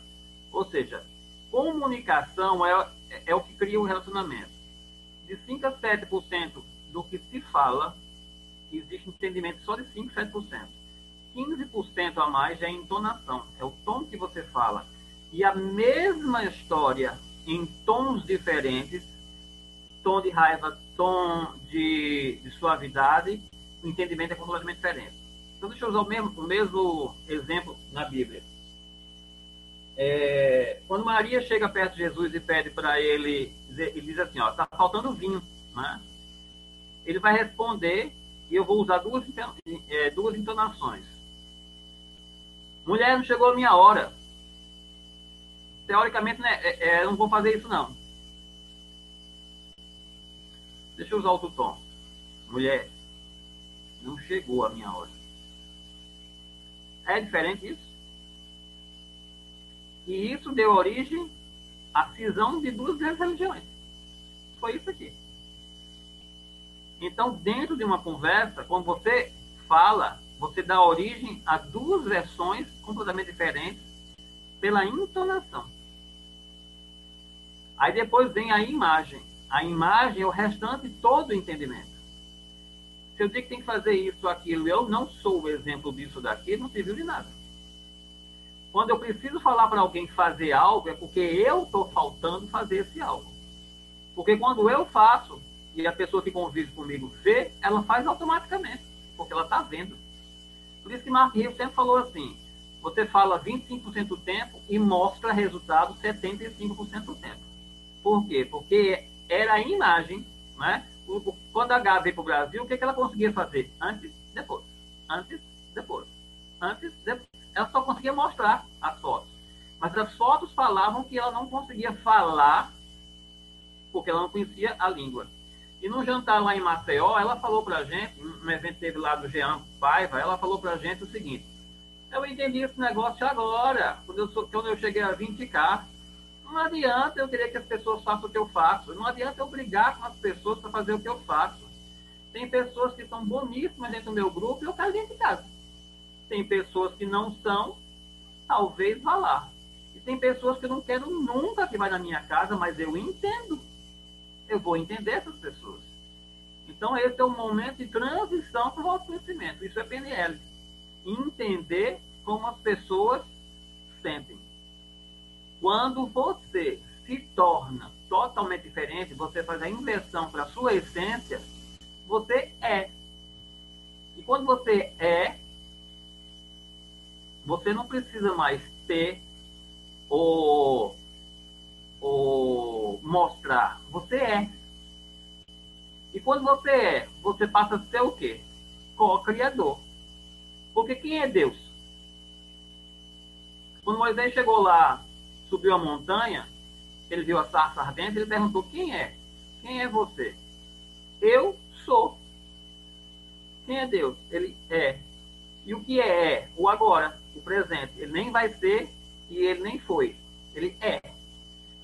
Ou seja, comunicação é, é o que cria o relacionamento. De 5 a 7% do que se fala, existe entendimento só de 5 a 7%. 15% a mais é entonação, é o tom que você fala. E a mesma história em tons diferentes, tom de raiva, tom de, de suavidade, o entendimento é completamente diferente. Então, deixa eu usar o mesmo, o mesmo exemplo na Bíblia. É, quando Maria chega perto de Jesus e pede para ele, ele diz assim, ó, tá faltando vinho, né? Ele vai responder e eu vou usar duas, é, duas entonações. Mulher, não chegou a minha hora. Teoricamente, né, é, é, não vou fazer isso, não. Deixa eu usar outro tom. Mulher, não chegou a minha hora. É diferente isso? E isso deu origem à cisão de duas grandes religiões. Foi isso aqui. Então, dentro de uma conversa, quando você fala você dá origem a duas versões completamente diferentes pela entonação. Aí depois vem a imagem. A imagem é o restante todo o entendimento. Se eu digo que tem que fazer isso, aquilo, eu não sou o exemplo disso daqui, não serviu de nada. Quando eu preciso falar para alguém fazer algo, é porque eu estou faltando fazer esse algo. Porque quando eu faço e a pessoa que convive comigo vê, ela faz automaticamente, porque ela está vendo. Por isso que Hill sempre falou assim: você fala 25% do tempo e mostra resultado 75% do tempo. Por quê? Porque era a imagem, né? Quando a Gabi veio para o Brasil, o que ela conseguia fazer? Antes, depois. Antes, depois. Antes, depois. Ela só conseguia mostrar as fotos. Mas as fotos falavam que ela não conseguia falar porque ela não conhecia a língua. E no jantar lá em Maceió, ela falou para a gente, um evento teve lá do Jean Paiva, ela falou para a gente o seguinte: eu entendi esse negócio agora, quando eu, quando eu cheguei a 20K. Não adianta eu querer que as pessoas façam o que eu faço. Não adianta eu brigar com as pessoas para fazer o que eu faço. Tem pessoas que são boníssimas dentro do meu grupo e eu quero dentro de casa. Tem pessoas que não são, talvez vá lá. E tem pessoas que eu não quero nunca que vai na minha casa, mas eu entendo. Eu vou entender essas pessoas. Então, esse é o momento de transição para o autoconhecimento. Isso é PNL. Entender como as pessoas sentem. Quando você se torna totalmente diferente, você faz a inversão para a sua essência, você é. E quando você é, você não precisa mais ter ou, ou mostrar. Você é. E quando você é, você passa a ser o quê? Co-criador. Porque quem é Deus? Quando Moisés chegou lá, subiu a montanha, ele viu a sarça ardente, ele perguntou: Quem é? Quem é você? Eu sou. Quem é Deus? Ele é. E o que é? É o agora, o presente. Ele nem vai ser e ele nem foi. Ele é.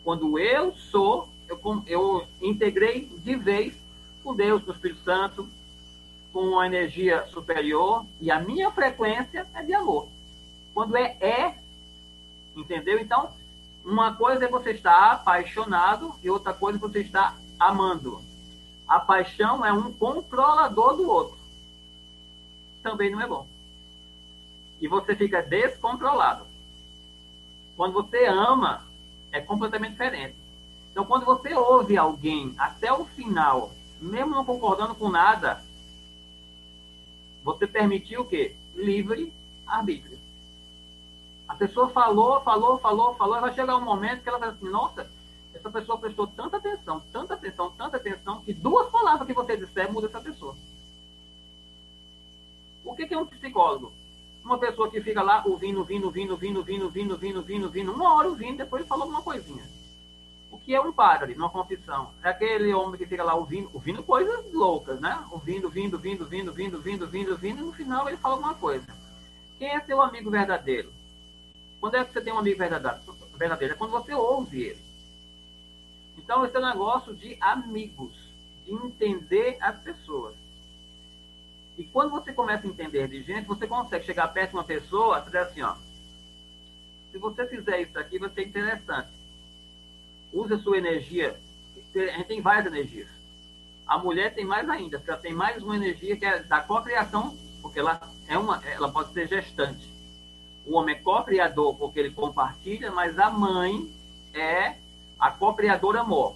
Quando eu sou, eu, eu integrei de vez com Deus, com o Espírito Santo, com a energia superior, e a minha frequência é de amor. Quando é é, entendeu? Então, uma coisa é você estar apaixonado e outra coisa é você estar amando. A paixão é um controlador do outro. Também não é bom. E você fica descontrolado. Quando você ama, é completamente diferente. Então, quando você ouve alguém até o final, mesmo não concordando com nada, você permitiu o quê? Livre arbítrio. A pessoa falou, falou, falou, falou, vai chegar um momento que ela vai assim, nossa, essa pessoa prestou tanta atenção, tanta atenção, tanta atenção, que duas palavras que você disser muda essa pessoa. O que é um psicólogo? Uma pessoa que fica lá ouvindo, ouvindo, ouvindo, ouvindo, ouvindo, ouvindo, ouvindo, ouvindo, ouvindo, uma hora ouvindo, depois ele fala alguma coisinha. O que é um padre numa confissão? É aquele homem que fica lá ouvindo, ouvindo coisas loucas, né? Ouvindo, ouvindo, ouvindo, ouvindo, ouvindo, ouvindo, ouvindo, ouvindo, e no final ele fala alguma coisa. Quem é seu amigo verdadeiro? Quando é que você tem um amigo verdadeiro? É quando você ouve ele. Então, esse é um negócio de amigos, de entender as pessoas. E quando você começa a entender de gente, você consegue chegar perto de uma pessoa e dizer assim, ó, se você fizer isso aqui, vai ser interessante. Use a sua energia. A gente tem várias energias. A mulher tem mais ainda, porque ela tem mais uma energia que é da cocriação, porque ela é uma, ela pode ser gestante. O homem é co-criador porque ele compartilha, mas a mãe é a co-criadora amor.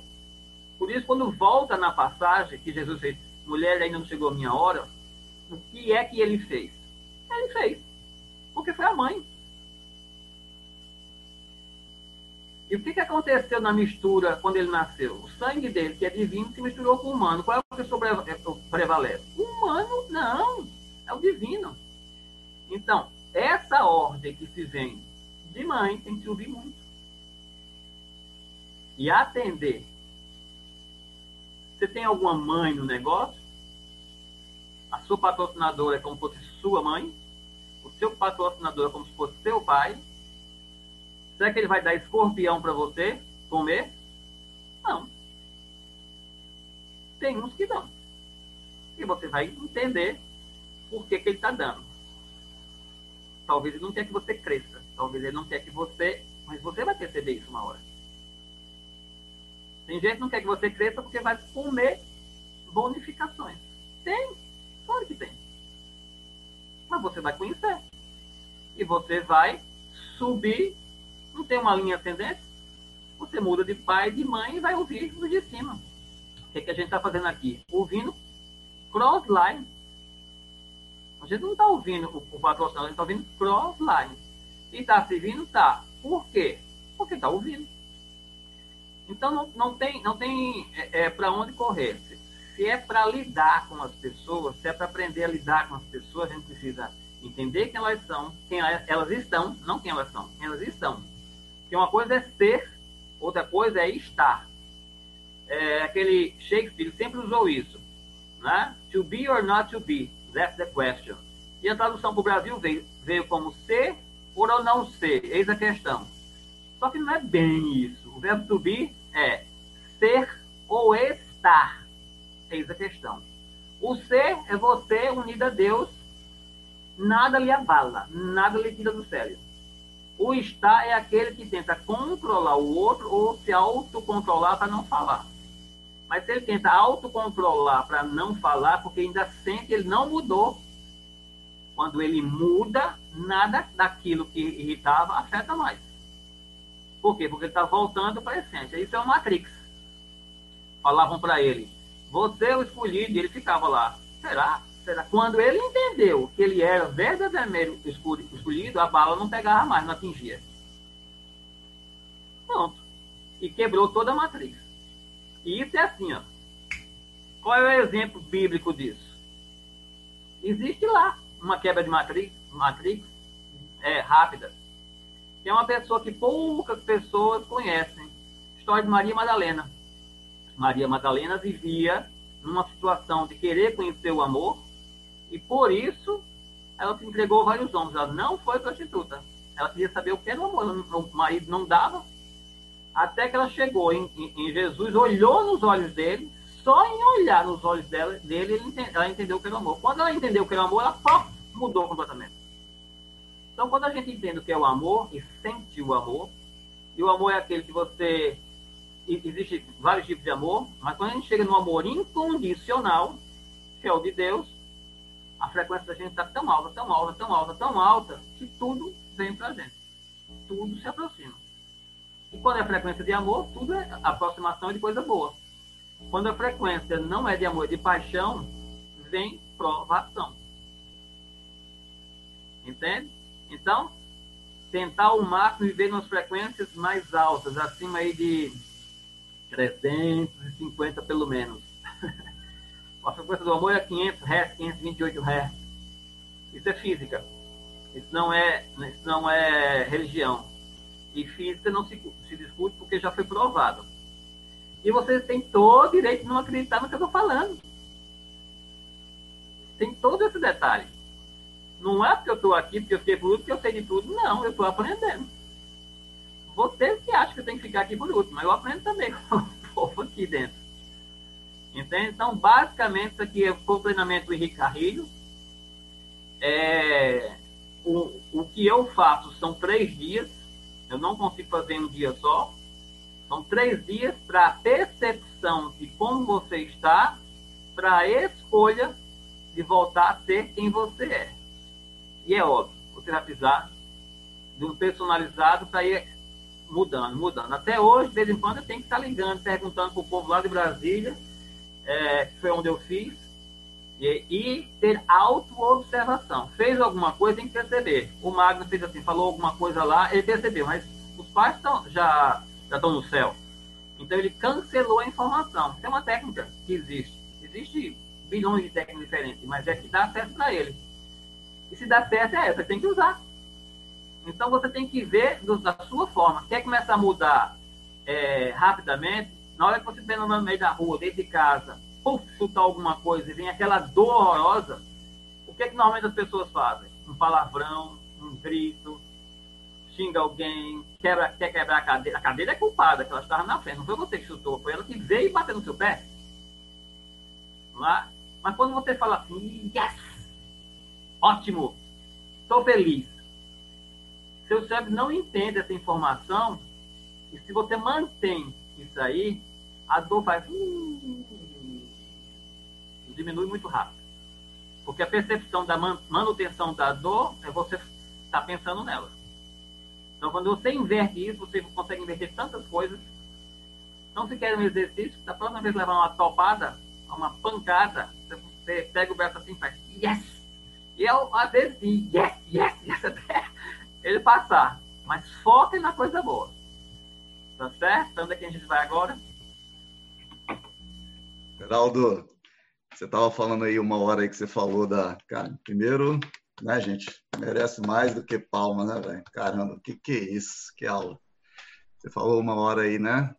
Por isso, quando volta na passagem que Jesus fez, mulher ainda não chegou a minha hora, o que é que ele fez? Ele fez. Porque foi a mãe. E o que, que aconteceu na mistura quando ele nasceu? O sangue dele, que é divino, se misturou com o humano. Qual é o que é, prevalece? O humano, não. É o divino. Então, essa ordem que se vem de mãe tem que ouvir muito. E atender. Você tem alguma mãe no negócio? A sua patrocinadora é como se fosse sua mãe? O seu patrocinador é como se fosse seu pai? Será que ele vai dar escorpião para você comer? Não. Tem uns que dão. E você vai entender por que, que ele está dando. Talvez ele não quer que você cresça. Talvez ele não quer que você. Mas você vai perceber isso uma hora. Tem gente que não quer que você cresça porque vai comer bonificações. Tem. Claro que tem. Mas você vai conhecer. E você vai subir. Não tem uma linha ascendente? Você muda de pai de mãe e vai ouvir os de cima. O que, é que a gente está fazendo aqui? Ouvindo crossline a gente não está ouvindo o, o patrocinador, a gente está ouvindo crossline. E está servindo? Tá. Por quê? Porque está ouvindo. Então não, não tem, não tem é, é para onde correr. Se, é para lidar com as pessoas, se é para aprender a lidar com as pessoas, a gente precisa entender quem elas são, quem elas estão, não quem elas são, quem elas estão. Porque uma coisa é ser, outra coisa é estar. É, aquele Shakespeare sempre usou isso, né? To be or not to be. That's the question. E a tradução para o Brasil veio, veio como ser ou não ser. Eis a questão. Só que não é bem isso. O verbo to be é ser ou estar. Eis a questão. O ser é você unido a Deus. Nada lhe abala, nada lhe tira do sério. O está é aquele que tenta controlar o outro ou se autocontrolar para não falar. Mas se ele tenta autocontrolar para não falar, porque ainda sente que ele não mudou. Quando ele muda, nada daquilo que irritava afeta mais. Por quê? Porque ele está voltando para a essência. Isso é o Matrix. Falavam para ele, você é o escolhido, ele ficava lá. Será? Será? Quando ele entendeu que ele era verdadeiramente escolhido, a bala não pegava mais, não atingia. Pronto. E quebrou toda a matriz. E isso é assim, ó. Qual é o exemplo bíblico disso? Existe lá uma quebra de matrix, matrix é, rápida. Tem uma pessoa que poucas pessoas conhecem. História de Maria Madalena. Maria Madalena vivia numa situação de querer conhecer o amor e por isso ela se entregou a vários homens. Ela não foi prostituta. Ela queria saber o que era o amor. O marido não dava. Até que ela chegou em, em, em Jesus, olhou nos olhos dele, só em olhar nos olhos dela, dele, ela entendeu o que era o amor. Quando ela entendeu o que era o amor, ela pô, mudou completamente. Então, quando a gente entende o que é o amor e sente o amor, e o amor é aquele que você existe vários tipos de amor, mas quando a gente chega no amor incondicional, que é o de Deus, a frequência da gente está tão alta, tão alta, tão alta, tão alta, que tudo vem para a gente. Tudo se aproxima. E quando é frequência de amor, tudo é aproximação de coisa boa. Quando a frequência não é de amor, é de paixão, vem provação. Entende? Então, tentar ao máximo viver nas frequências mais altas, acima aí de 350 pelo menos. A frequência do amor é 500 Hz, 528 Hz. Isso é física. Isso não é, isso não é religião. E física não se, se discute porque já foi provado. E você tem todo o direito de não acreditar no que eu estou falando. Tem todo esse detalhe. Não é porque eu estou aqui, porque eu sei tudo, porque eu sei de tudo. Não, eu estou aprendendo. Você que acha que tem que ficar aqui por último, mas eu aprendo também com o povo aqui dentro. Entende? Então, basicamente, isso aqui é o treinamento do Henrique Carrilho. É, o, o que eu faço são três dias. Eu não consigo fazer um dia só. São três dias para percepção de como você está, para escolha de voltar a ser quem você é. E é óbvio, você vai precisar de um personalizado para ir mudando, mudando. Até hoje, de vez em quando, eu tenho que estar ligando, perguntando para o povo lá de Brasília, é, que foi onde eu fiz, e, e ter auto-observação. Fez alguma coisa, tem que perceber. O Magno fez assim, falou alguma coisa lá, ele percebeu, mas os pais tão, já, já estão no céu. Então ele cancelou a informação. Tem uma técnica que existe. Existe bilhões de técnicas diferentes, mas é que dá certo para ele. E se dá certo é essa, tem que usar. Então você tem que ver do, da sua forma. Quer começar a mudar é, rapidamente? Na hora que você estiver no meio da rua, dentro de casa, puf, chutar alguma coisa e vem aquela dor horrorosa, o que, é que normalmente as pessoas fazem? Um palavrão, um grito, xinga alguém, quebra, quer quebrar a cadeira. A cadeira é culpada, que ela estava na frente, não foi você que chutou, foi ela que veio e bateu no seu pé. Lá. Mas quando você fala assim, yes, ótimo, estou feliz, seu cérebro não entende essa informação e se você mantém isso aí, a dor vai uh, diminui muito rápido. Porque a percepção da manutenção da dor é você estar tá pensando nela. Então, quando você inverte isso, você consegue inverter tantas coisas. Então, se quer um exercício, da próxima vez levar uma topada, uma pancada, você pega o braço assim e faz yes! E eu, às vezes, yes, yes, yes, até ele passar. Mas foquem na coisa boa. Tá certo? Onde é que a gente vai agora? Geraldo, você estava falando aí uma hora aí que você falou da. Cara, primeiro, né, gente? Merece mais do que palma, né, velho? Caramba, o que, que é isso? Que aula. Você falou uma hora aí, né?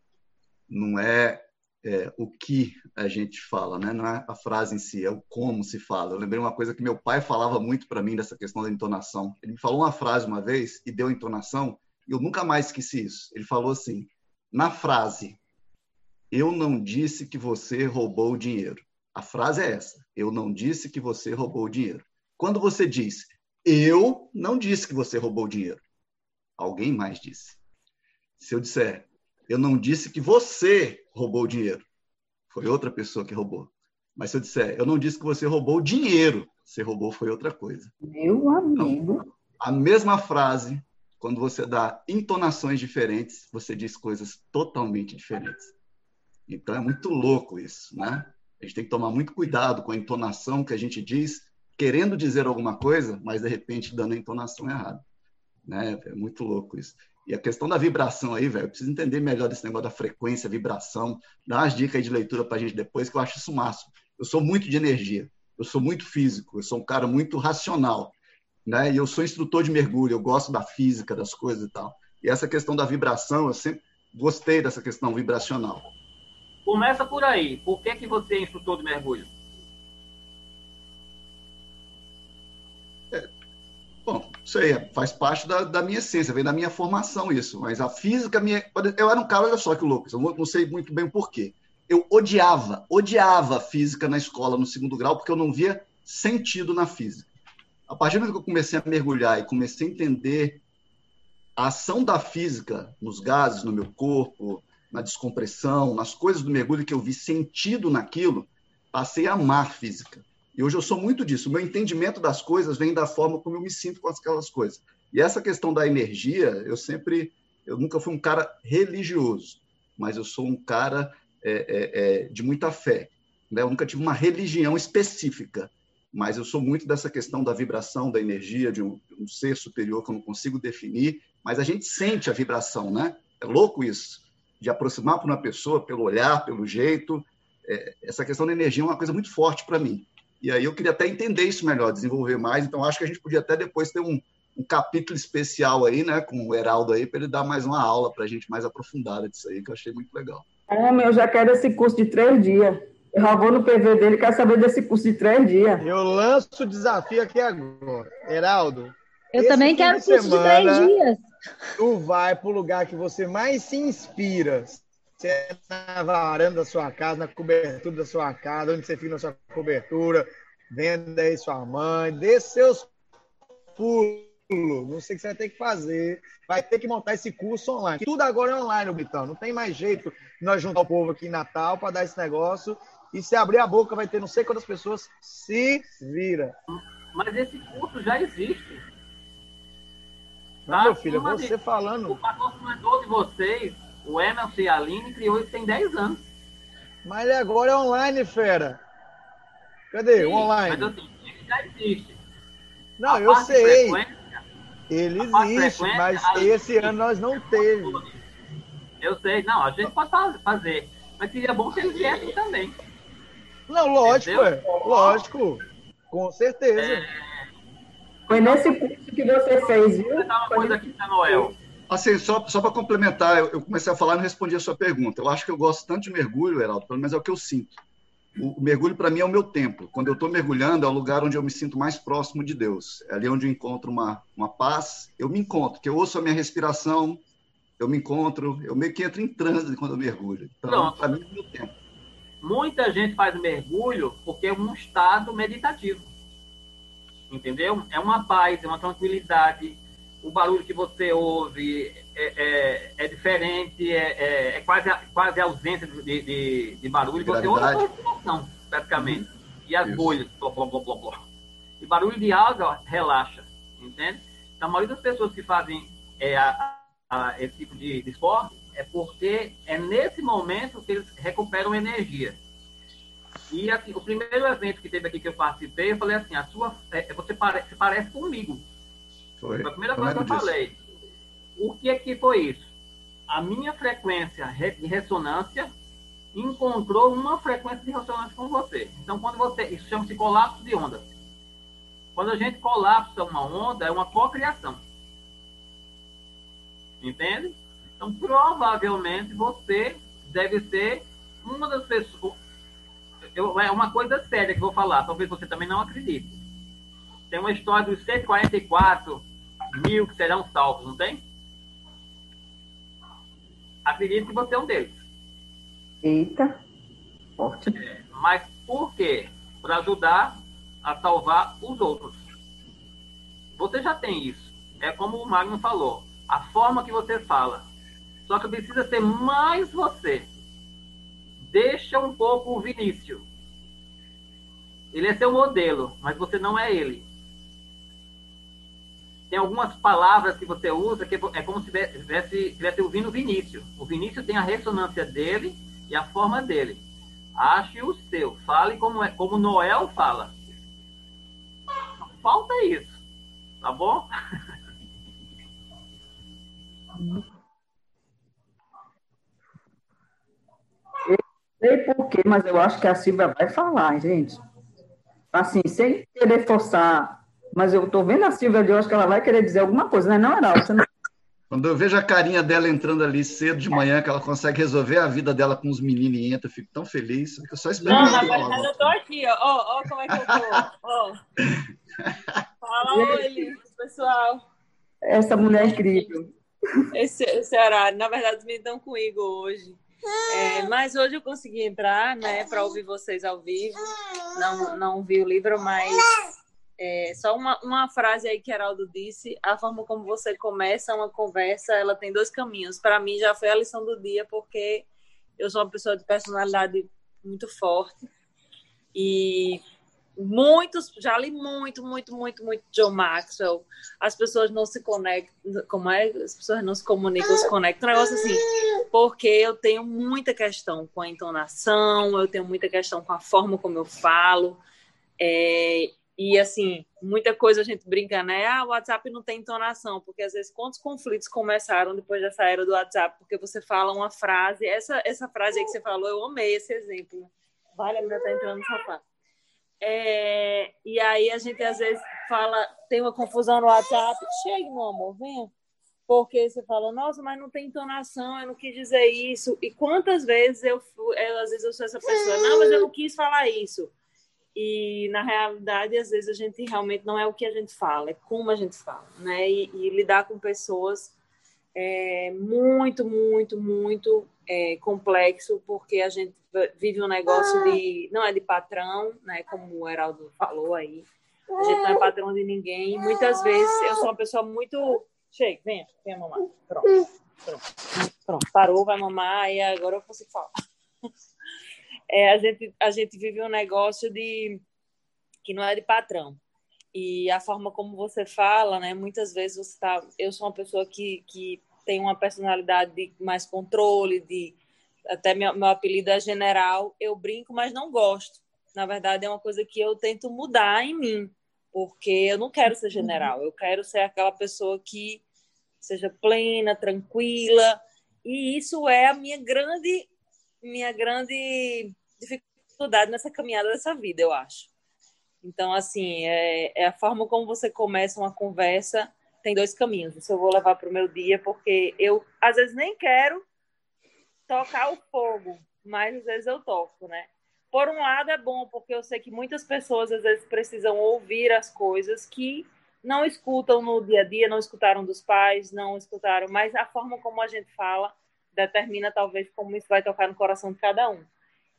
Não é é, o que a gente fala, né? não é a frase em si, é o como se fala. Eu lembrei uma coisa que meu pai falava muito para mim dessa questão da entonação. Ele me falou uma frase uma vez e deu entonação, e eu nunca mais esqueci isso. Ele falou assim: na frase, eu não disse que você roubou o dinheiro. A frase é essa: eu não disse que você roubou o dinheiro. Quando você diz, eu não disse que você roubou o dinheiro. alguém mais disse. Se eu disser, eu não disse que você roubou o dinheiro, foi outra pessoa que roubou. Mas se eu disser, eu não disse que você roubou o dinheiro, você roubou foi outra coisa. Meu amigo. Então, a mesma frase, quando você dá entonações diferentes, você diz coisas totalmente diferentes. Então é muito louco isso, né? A gente tem que tomar muito cuidado com a entonação que a gente diz, querendo dizer alguma coisa, mas de repente dando a entonação errada. Né? É muito louco isso. E a questão da vibração aí, velho, eu preciso entender melhor desse negócio da frequência, vibração. Dá umas dicas aí de leitura pra gente depois, que eu acho isso máximo. Eu sou muito de energia, eu sou muito físico, eu sou um cara muito racional. Né? E eu sou instrutor de mergulho, eu gosto da física, das coisas e tal. E essa questão da vibração, eu sempre gostei dessa questão vibracional. Começa por aí. Por que, que você é instrutor de mergulho? É, isso aí faz parte da, da, minha essência, vem da minha formação isso. Mas a física, minha, eu era um cara, olha só que louco, eu não sei muito bem o porquê. Eu odiava, odiava física na escola, no segundo grau, porque eu não via sentido na física. A partir do momento que eu comecei a mergulhar e comecei a entender a ação da física nos gases, no meu corpo, na descompressão, nas coisas do mergulho que eu vi sentido naquilo, passei a amar física. E hoje eu sou muito disso. O meu entendimento das coisas vem da forma como eu me sinto com aquelas coisas. E essa questão da energia, eu sempre, eu nunca fui um cara religioso, mas eu sou um cara é, é, é, de muita fé. Né? Eu nunca tive uma religião específica, mas eu sou muito dessa questão da vibração, da energia, de um, um ser superior que eu não consigo definir, mas a gente sente a vibração, né? É louco isso de aproximar para uma pessoa pelo olhar, pelo jeito. É, essa questão da energia é uma coisa muito forte para mim. E aí eu queria até entender isso melhor, desenvolver mais. Então acho que a gente podia até depois ter um, um capítulo especial aí, né, com o Heraldo aí, para ele dar mais uma aula para a gente mais aprofundada disso aí, que eu achei muito legal. Homem, eu já quero esse curso de três dias. Eu já vou no PV dele, quero saber desse curso de três dias. Eu lanço o desafio aqui agora. Heraldo. Eu também quero curso semana, de três dias tu vai para o lugar que você mais se inspira. Se é na varanda da sua casa, na cobertura da sua casa, onde você fica na sua cobertura, vendo aí sua mãe, dê seus pulos. Não sei o que você vai ter que fazer. Vai ter que montar esse curso online. Tudo agora é online, Britão. Não tem mais jeito de nós juntar o povo aqui em Natal para dar esse negócio. E se abrir a boca, vai ter não sei quantas pessoas. Se vira. Mas esse curso já existe. Não, meu filho, você de, falando. O patrocinador de vocês, o Emerson e a Aline, criou isso tem 10 anos. Mas agora é online, fera. Cadê? Sim, o online. Mas assim, ele já existe. Não, a eu sei. Ele existe, mas esse ano nós não teve. Eu sei, não, a gente pode fazer. Mas seria bom que eles viessem também. Não, lógico, é, lógico. Com certeza. É, foi nesse curso que você fez, viu? Uma coisa aqui, Noel. Assim, só, só para complementar, eu, comecei a falar e não respondi a sua pergunta. Eu acho que eu gosto tanto de mergulho, Heraldo, pelo menos é o que eu sinto. O, o mergulho, para mim, é o meu templo. Quando eu estou mergulhando, é o lugar onde eu me sinto mais próximo de Deus. É ali onde eu encontro uma, uma paz. Eu me encontro, que eu ouço a minha respiração, eu me encontro, eu meio que entro em transe quando eu mergulho. Então, para mim, é o meu templo. Muita gente faz mergulho porque é um estado meditativo entendeu? É uma paz, é uma tranquilidade. O barulho que você ouve é, é, é diferente, é, é, é, quase, quase ausência de, de, de barulho. Você ouve a respiração, praticamente. Uhum. E as Isso. bolhas, blá, blá, blá, blá, blá. E barulho de água relaxa, entende? Então, a maioria das pessoas que fazem é, a, a, esse tipo de, de esporte é porque é nesse momento que eles recuperam energia. E assim, o primeiro evento que teve aqui que eu participei, eu falei assim, a sua, é, você parece, parece comigo. Foi. Foi a primeira coisa que eu disso. falei. O que é que foi isso? A minha frequência de ressonância encontrou uma frequência de ressonância com você. Então, quando você. Isso chama-se colapso de onda. Quando a gente colapsa uma onda, é uma cocriação. Entende? Então, provavelmente você deve ser uma das pessoas eu, é uma coisa séria que eu vou falar, talvez você também não acredite. Tem uma história dos 144 mil que serão salvos, não tem? Acredito que você é um deles. Eita, forte. É, mas por quê? Para ajudar a salvar os outros. Você já tem isso. É como o Magno falou. a forma que você fala. Só que precisa ser mais você. Deixa um pouco o Vinícius. Ele é seu modelo, mas você não é ele. Tem algumas palavras que você usa que é como se estivesse estivesse ouvindo o Vinícius. O Vinícius tem a ressonância dele e a forma dele. Ache o seu. Fale como, é, como Noel fala. Falta isso. Tá bom? sei porquê, mas eu acho que a Silvia vai falar, gente. Assim, sem querer forçar, mas eu tô vendo a Silvia de hoje que ela vai querer dizer alguma coisa, né? Não, Heraldo? Você não... Quando eu vejo a carinha dela entrando ali cedo de manhã, que ela consegue resolver a vida dela com os meninos e entra, eu fico tão feliz. Fico só esperando. Não, na verdade, eu tô aqui, ó. Ó, ó como é que eu tô. Ó. Fala, oi, pessoal. Essa mulher é incrível. Esse, esse horário. Na verdade, me dão comigo hoje. É, mas hoje eu consegui entrar, né, para ouvir vocês ao vivo. Não, não vi o livro, mas é, só uma, uma frase aí que Heraldo disse: a forma como você começa uma conversa, ela tem dois caminhos. Para mim já foi a lição do dia, porque eu sou uma pessoa de personalidade muito forte e muitos, já li muito, muito, muito, muito John Maxwell. As pessoas não se conectam, como é? As pessoas não se comunicam, se conectam. Um negócio assim, porque eu tenho muita questão com a entonação, eu tenho muita questão com a forma como eu falo. É, e assim, muita coisa a gente brinca, né? Ah, o WhatsApp não tem entonação, porque às vezes quantos conflitos começaram depois dessa era do WhatsApp, porque você fala uma frase, essa, essa frase aí que você falou, eu amei esse exemplo. Vale, a menina tá entrando no sofá. É, e aí a gente às vezes fala, tem uma confusão no WhatsApp, chegue, meu amor, venha. Porque você fala, nossa, mas não tem entonação, eu não quis dizer isso. E quantas vezes eu fui, eu, às vezes eu sou essa pessoa, não, mas eu não quis falar isso. E na realidade, às vezes a gente realmente não é o que a gente fala, é como a gente fala, né? E, e lidar com pessoas é muito, muito, muito é, complexo, porque a gente vive um negócio de. não é de patrão, né? Como o Heraldo falou aí. A gente não é patrão de ninguém. Muitas vezes eu sou uma pessoa muito. Chega, venha, venha mamar. Pronto. Pronto. Pronto. Parou, vai mamar, e agora eu consigo falar. É, a, gente, a gente vive um negócio de que não é de patrão. E a forma como você fala, né? Muitas vezes você está. Eu sou uma pessoa que, que tem uma personalidade de mais controle, de até meu, meu apelido é general. Eu brinco, mas não gosto. Na verdade, é uma coisa que eu tento mudar em mim, porque eu não quero ser general. Eu quero ser aquela pessoa que seja plena, tranquila. E isso é a minha grande, minha grande dificuldade nessa caminhada dessa vida, eu acho. Então, assim, é, é a forma como você começa uma conversa tem dois caminhos. Isso eu vou levar para o meu dia, porque eu, às vezes, nem quero tocar o fogo, mas às vezes eu toco, né? Por um lado, é bom, porque eu sei que muitas pessoas, às vezes, precisam ouvir as coisas que não escutam no dia a dia, não escutaram dos pais, não escutaram, mas a forma como a gente fala determina, talvez, como isso vai tocar no coração de cada um.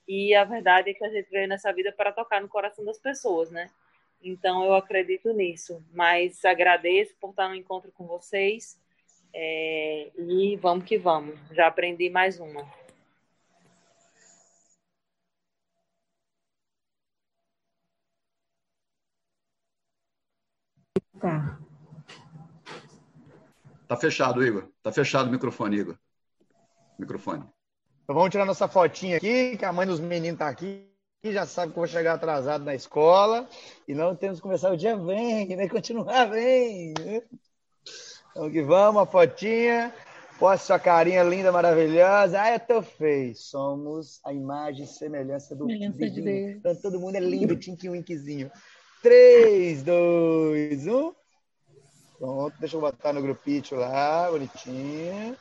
E a verdade é que a gente veio nessa vida para tocar no coração das pessoas, né? Então, eu acredito nisso. Mas agradeço por estar no encontro com vocês. É, e vamos que vamos. Já aprendi mais uma. Tá. Tá fechado, Igor. Tá fechado o microfone, Igor. Microfone. Então vamos tirar nossa fotinha aqui, que a mãe dos meninos tá aqui que já sabe que eu vou chegar atrasado na escola e não temos que começar o dia bem, né? Continuar bem. Vamos que vamos, a fotinha. Posta sua carinha linda, maravilhosa. Ah, eu tô feio. Somos a imagem e semelhança do semelhança de Deus. Então todo mundo é lindo, tinky winkzinho. 3, 2, 1. Pronto, deixa eu botar no grupito lá, bonitinho.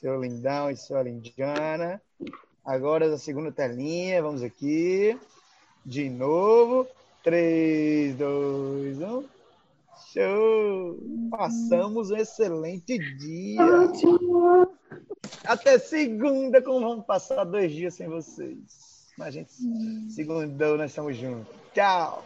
Seu lindão e sua lindana. Agora a segunda telinha, vamos aqui. De novo. 3, 2, 1. Show! Passamos um excelente dia. Até segunda, como vamos passar dois dias sem vocês. Mas, gente, segundou, nós estamos juntos. Tchau!